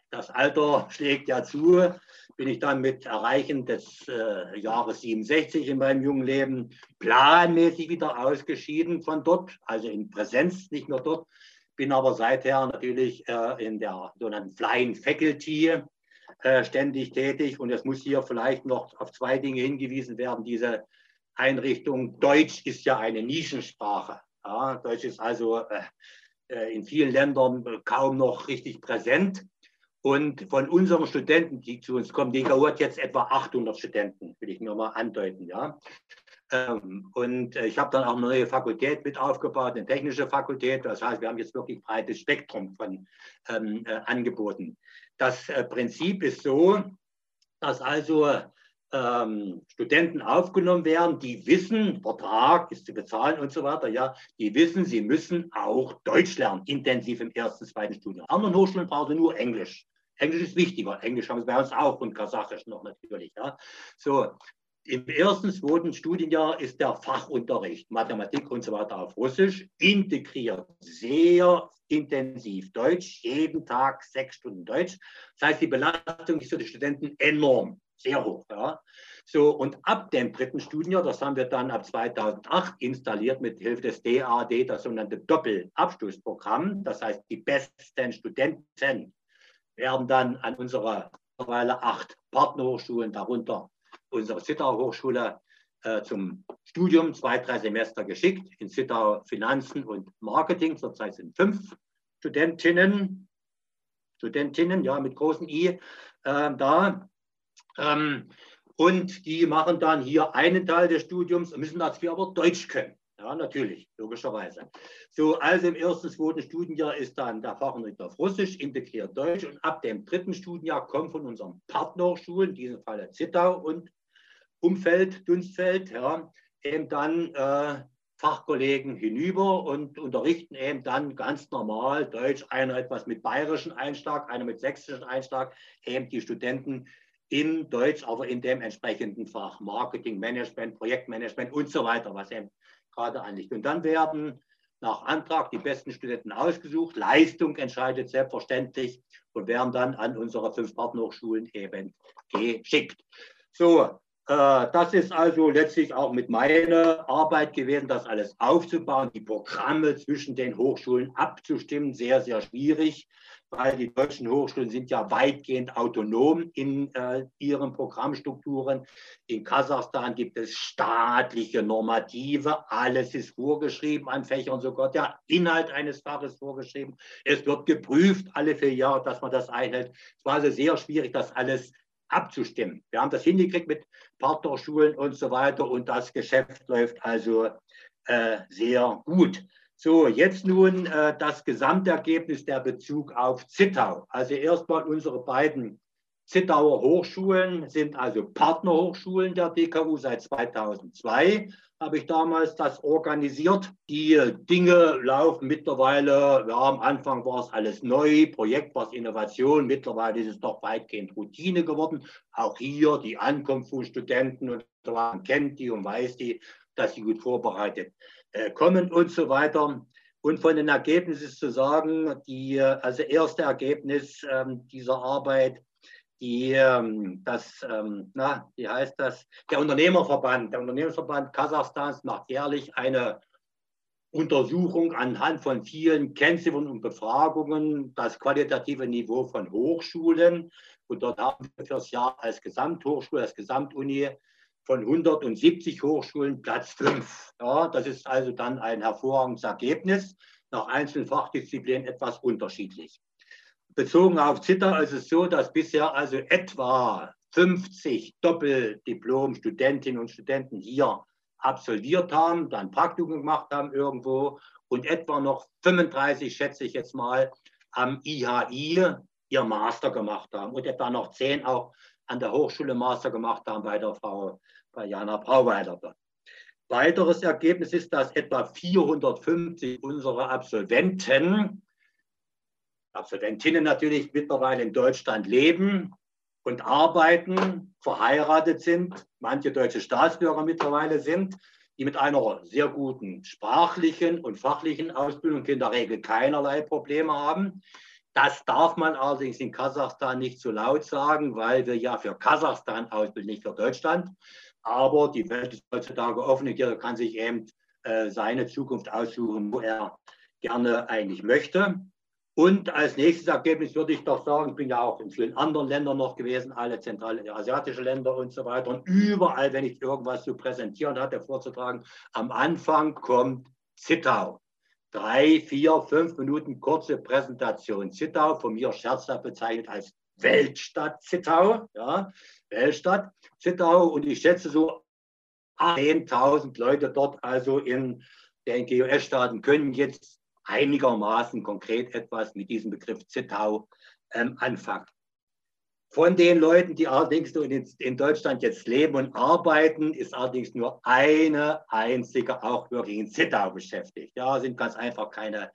das Alter schlägt ja zu, bin ich dann mit Erreichen des äh, Jahres 67 in meinem jungen Leben planmäßig wieder ausgeschieden von dort, also in Präsenz, nicht nur dort, bin aber seither natürlich äh, in der sogenannten Flying Faculty äh, ständig tätig. Und es muss hier vielleicht noch auf zwei Dinge hingewiesen werden. Diese Einrichtung Deutsch ist ja eine Nischensprache. Ja, Deutsch ist also äh, äh in vielen Ländern kaum noch richtig präsent. Und von unseren Studenten, die zu uns kommen, die GAU hat jetzt etwa 800 Studenten, will ich nur mal andeuten. Ja. Ähm, und äh, ich habe dann auch eine neue Fakultät mit aufgebaut, eine technische Fakultät. Das heißt, wir haben jetzt wirklich ein breites Spektrum von ähm, äh, Angeboten. Das äh, Prinzip ist so, dass also ähm, Studenten aufgenommen werden, die wissen, Vertrag ist zu bezahlen und so weiter, ja, die wissen, sie müssen auch Deutsch lernen, intensiv im ersten, zweiten Studium. An anderen Hochschulen brauchen sie nur Englisch. Englisch ist wichtiger. Englisch haben sie bei uns auch und Kasachisch noch natürlich. Ja. So, im ersten, zweiten Studienjahr ist der Fachunterricht, Mathematik und so weiter auf Russisch, integriert sehr intensiv Deutsch, jeden Tag sechs Stunden Deutsch. Das heißt, die Belastung ist für die Studenten enorm, sehr hoch. Ja. So, und ab dem dritten Studienjahr, das haben wir dann ab 2008 installiert mit Hilfe des DAD, das sogenannte Doppelabschlussprogramm. Das heißt, die besten Studenten werden dann an unsere mittlerweile acht Partnerhochschulen, darunter unsere Zittauer Hochschule äh, zum Studium zwei, drei Semester geschickt in Zittau Finanzen und Marketing. Zurzeit sind fünf Studentinnen, Studentinnen, ja, mit großen I äh, da. Ähm, und die machen dann hier einen Teil des Studiums und müssen dafür aber Deutsch können. Ja, natürlich, logischerweise. So, also im ersten, zweiten Studienjahr ist dann der Fachunterricht auf Russisch, integriert Deutsch und ab dem dritten Studienjahr kommen von unseren Partnerschulen, in diesem Fall Zittau und Umfeld, Dunstfeld, ja, eben dann äh, Fachkollegen hinüber und unterrichten eben dann ganz normal Deutsch, einer etwas mit bayerischen Einschlag, einer mit sächsischen Einschlag, eben die Studenten in Deutsch, aber in dem entsprechenden Fach Marketing, Management, Projektmanagement und so weiter, was eben gerade anliegt. Und dann werden nach Antrag die besten Studenten ausgesucht. Leistung entscheidet selbstverständlich und werden dann an unsere fünf Partnerhochschulen eben geschickt. So, äh, das ist also letztlich auch mit meiner Arbeit gewesen, das alles aufzubauen, die Programme zwischen den Hochschulen abzustimmen. Sehr, sehr schwierig, weil die deutschen Hochschulen sind ja weitgehend autonom in äh, ihren Programmstrukturen. In Kasachstan gibt es staatliche Normative. Alles ist vorgeschrieben an Fächern, sogar der Inhalt eines Faches vorgeschrieben. Es wird geprüft alle vier Jahre, dass man das einhält. Es war also sehr schwierig, das alles abzustimmen. Wir haben das hingekriegt mit Partnerschulen und so weiter und das Geschäft läuft also äh, sehr gut. So, jetzt nun äh, das Gesamtergebnis der Bezug auf Zittau. Also erstmal unsere beiden Zittauer Hochschulen sind also Partnerhochschulen der DKU seit 2002 habe ich damals das organisiert. Die Dinge laufen mittlerweile, ja, am Anfang war es alles neu, Projekt war es Innovation, mittlerweile ist es doch weitgehend Routine geworden. Auch hier die Ankunft von Studenten und man kennt die und weiß die, dass sie gut vorbereitet äh, kommen und so weiter. Und von den Ergebnissen zu sagen, die, also erste Ergebnis äh, dieser Arbeit die, ähm, das, ähm, na, wie heißt das? Der Unternehmerverband, der Unternehmensverband Kasachstans macht jährlich eine Untersuchung anhand von vielen Kennziffern und Befragungen das qualitative Niveau von Hochschulen. Und dort haben wir fürs Jahr als Gesamthochschule, als Gesamtuni von 170 Hochschulen Platz 5. Ja, das ist also dann ein hervorragendes Ergebnis, nach einzelnen Fachdisziplinen etwas unterschiedlich. Bezogen auf Zitter ist es so, dass bisher also etwa 50 Doppeldiplom-Studentinnen und Studenten hier absolviert haben, dann Praktikum gemacht haben irgendwo und etwa noch 35, schätze ich jetzt mal, am IHI ihr Master gemacht haben und etwa noch 10 auch an der Hochschule Master gemacht haben bei der Frau, bei Jana Brauweiler. Weiteres Ergebnis ist, dass etwa 450 unserer Absolventen, Absolventinnen natürlich mittlerweile in Deutschland leben und arbeiten, verheiratet sind, manche deutsche Staatsbürger mittlerweile sind, die mit einer sehr guten sprachlichen und fachlichen Ausbildung in der Regel keinerlei Probleme haben. Das darf man allerdings in Kasachstan nicht so laut sagen, weil wir ja für Kasachstan ausbilden, nicht für Deutschland. Aber die Welt ist heutzutage offen und jeder kann sich eben äh, seine Zukunft aussuchen, wo er gerne eigentlich möchte. Und als nächstes Ergebnis würde ich doch sagen, ich bin ja auch in vielen anderen Ländern noch gewesen, alle zentralasiatische Länder und so weiter. Und überall, wenn ich irgendwas zu präsentieren hatte, vorzutragen, am Anfang kommt Zittau. Drei, vier, fünf Minuten kurze Präsentation. Zittau, von mir scherzhaft bezeichnet als Weltstadt Zittau. Ja, Weltstadt Zittau. Und ich schätze so 10.000 Leute dort, also in den GOS-Staaten, können jetzt einigermaßen konkret etwas mit diesem Begriff Zittau ähm, anfangen. Von den Leuten, die allerdings in, Deutschland jetzt leben und arbeiten, ist allerdings nur eine einzige auch wirklich in Zittau beschäftigt. Ja, sind ganz einfach keine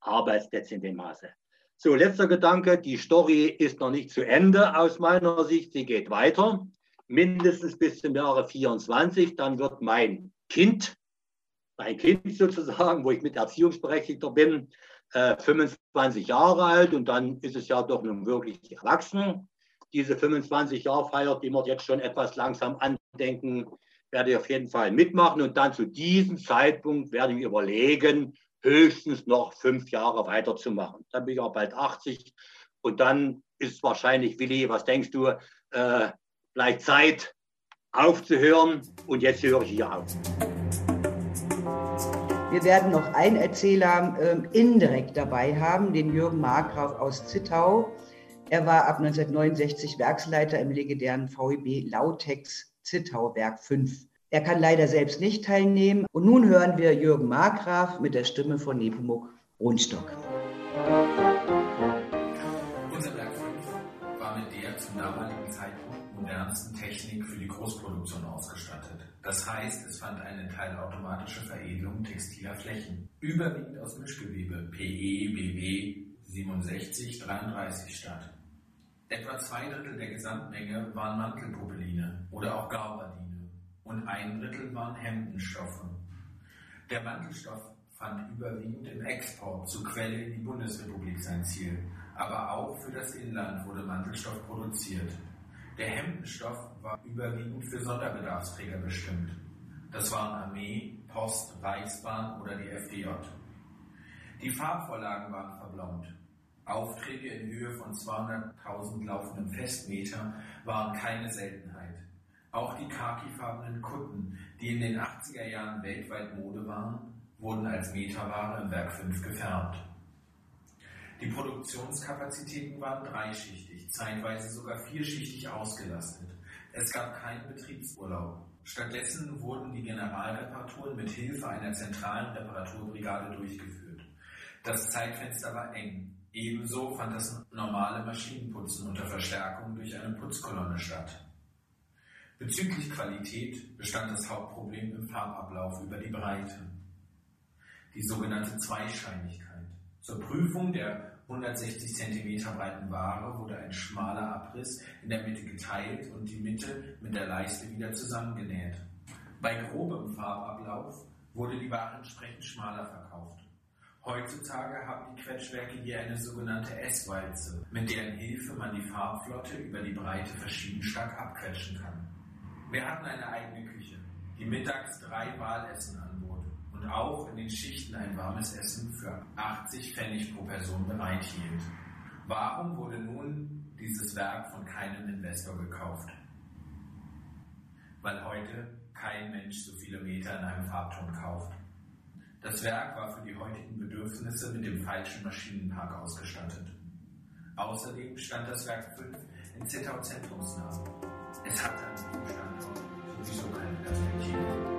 Arbeitsplätze in dem Maße. So, letzter Gedanke, die Story ist noch nicht zu Ende aus meiner Sicht, sie geht weiter, mindestens bis zum Jahre 24, dann wird mein Kind mein Kind sozusagen, wo ich mit Erziehungsberechtigter bin, äh, 25 Jahre alt. Und dann ist es ja doch nun wirklich erwachsen. Diese 25 Jahre Feier, die wir jetzt schon etwas langsam andenken, werde ich auf jeden Fall mitmachen. Und dann zu diesem Zeitpunkt werde ich überlegen, höchstens noch fünf Jahre weiterzumachen. Dann bin ich auch bald 80 und dann ist wahrscheinlich, Willi, was denkst du, äh, vielleicht Zeit aufzuhören und jetzt höre ich hier auf. Wir werden noch einen Erzähler äh, indirekt dabei haben, den Jürgen Markgraf aus Zittau. Er war ab 1969 Werksleiter im legendären VEB Lautex Zittau Werk 5. Er kann leider selbst nicht teilnehmen. Und nun hören wir Jürgen Markgraf mit der Stimme von Nepomuk Rundstock. Unser Werk 5 war mit der zum damaligen Zeitpunkt modernsten Technik für die Großproduktion ausgestattet. Das heißt, es fand eine teilautomatische Veredelung textiler Flächen, überwiegend aus Mischgewebe PE, BB 67, 33 statt. Etwa zwei Drittel der Gesamtmenge waren Mantelpopeline oder auch Garbardine und ein Drittel waren Hemdenstoffe. Der Mantelstoff fand überwiegend im Export zur Quelle in die Bundesrepublik sein Ziel, aber auch für das Inland wurde Mantelstoff produziert. Der Hemdenstoff war überwiegend für Sonderbedarfsträger bestimmt. Das waren Armee, Post, Reichsbahn oder die FDJ. Die Farbvorlagen waren verblombt. Aufträge in Höhe von 200.000 laufenden Festmeter waren keine Seltenheit. Auch die khakifarbenen Kutten, die in den 80er Jahren weltweit Mode waren, wurden als Meterware im Werk 5 gefärbt. Die Produktionskapazitäten waren dreischichtig, zeitweise sogar vierschichtig ausgelastet. Es gab keinen Betriebsurlaub. Stattdessen wurden die Generalreparaturen mit Hilfe einer zentralen Reparaturbrigade durchgeführt. Das Zeitfenster war eng. Ebenso fand das normale Maschinenputzen unter Verstärkung durch eine Putzkolonne statt. Bezüglich Qualität bestand das Hauptproblem im Farbablauf über die Breite. Die sogenannte Zweischeinigkeit. Zur Prüfung der 160 cm breiten Ware wurde ein schmaler Abriss in der Mitte geteilt und die Mitte mit der Leiste wieder zusammengenäht. Bei grobem Farbablauf wurde die Ware entsprechend schmaler verkauft. Heutzutage haben die Quetschwerke hier eine sogenannte S-Walze, mit deren Hilfe man die Farbflotte über die Breite verschieden stark abquetschen kann. Wir hatten eine eigene Küche, die mittags drei Wahlessen anbot und auch in den Schichten ein warmes Essen für 80 Pfennig pro Person bereithielt. Warum wurde nun dieses Werk von keinem Investor gekauft? Weil heute kein Mensch so viele Meter in einem Farbton kauft. Das Werk war für die heutigen Bedürfnisse mit dem falschen Maschinenpark ausgestattet. Außerdem stand das Werk 5 in Zittau zentrumsnah. Es hatte an diesem Standort sowieso keine Perspektive.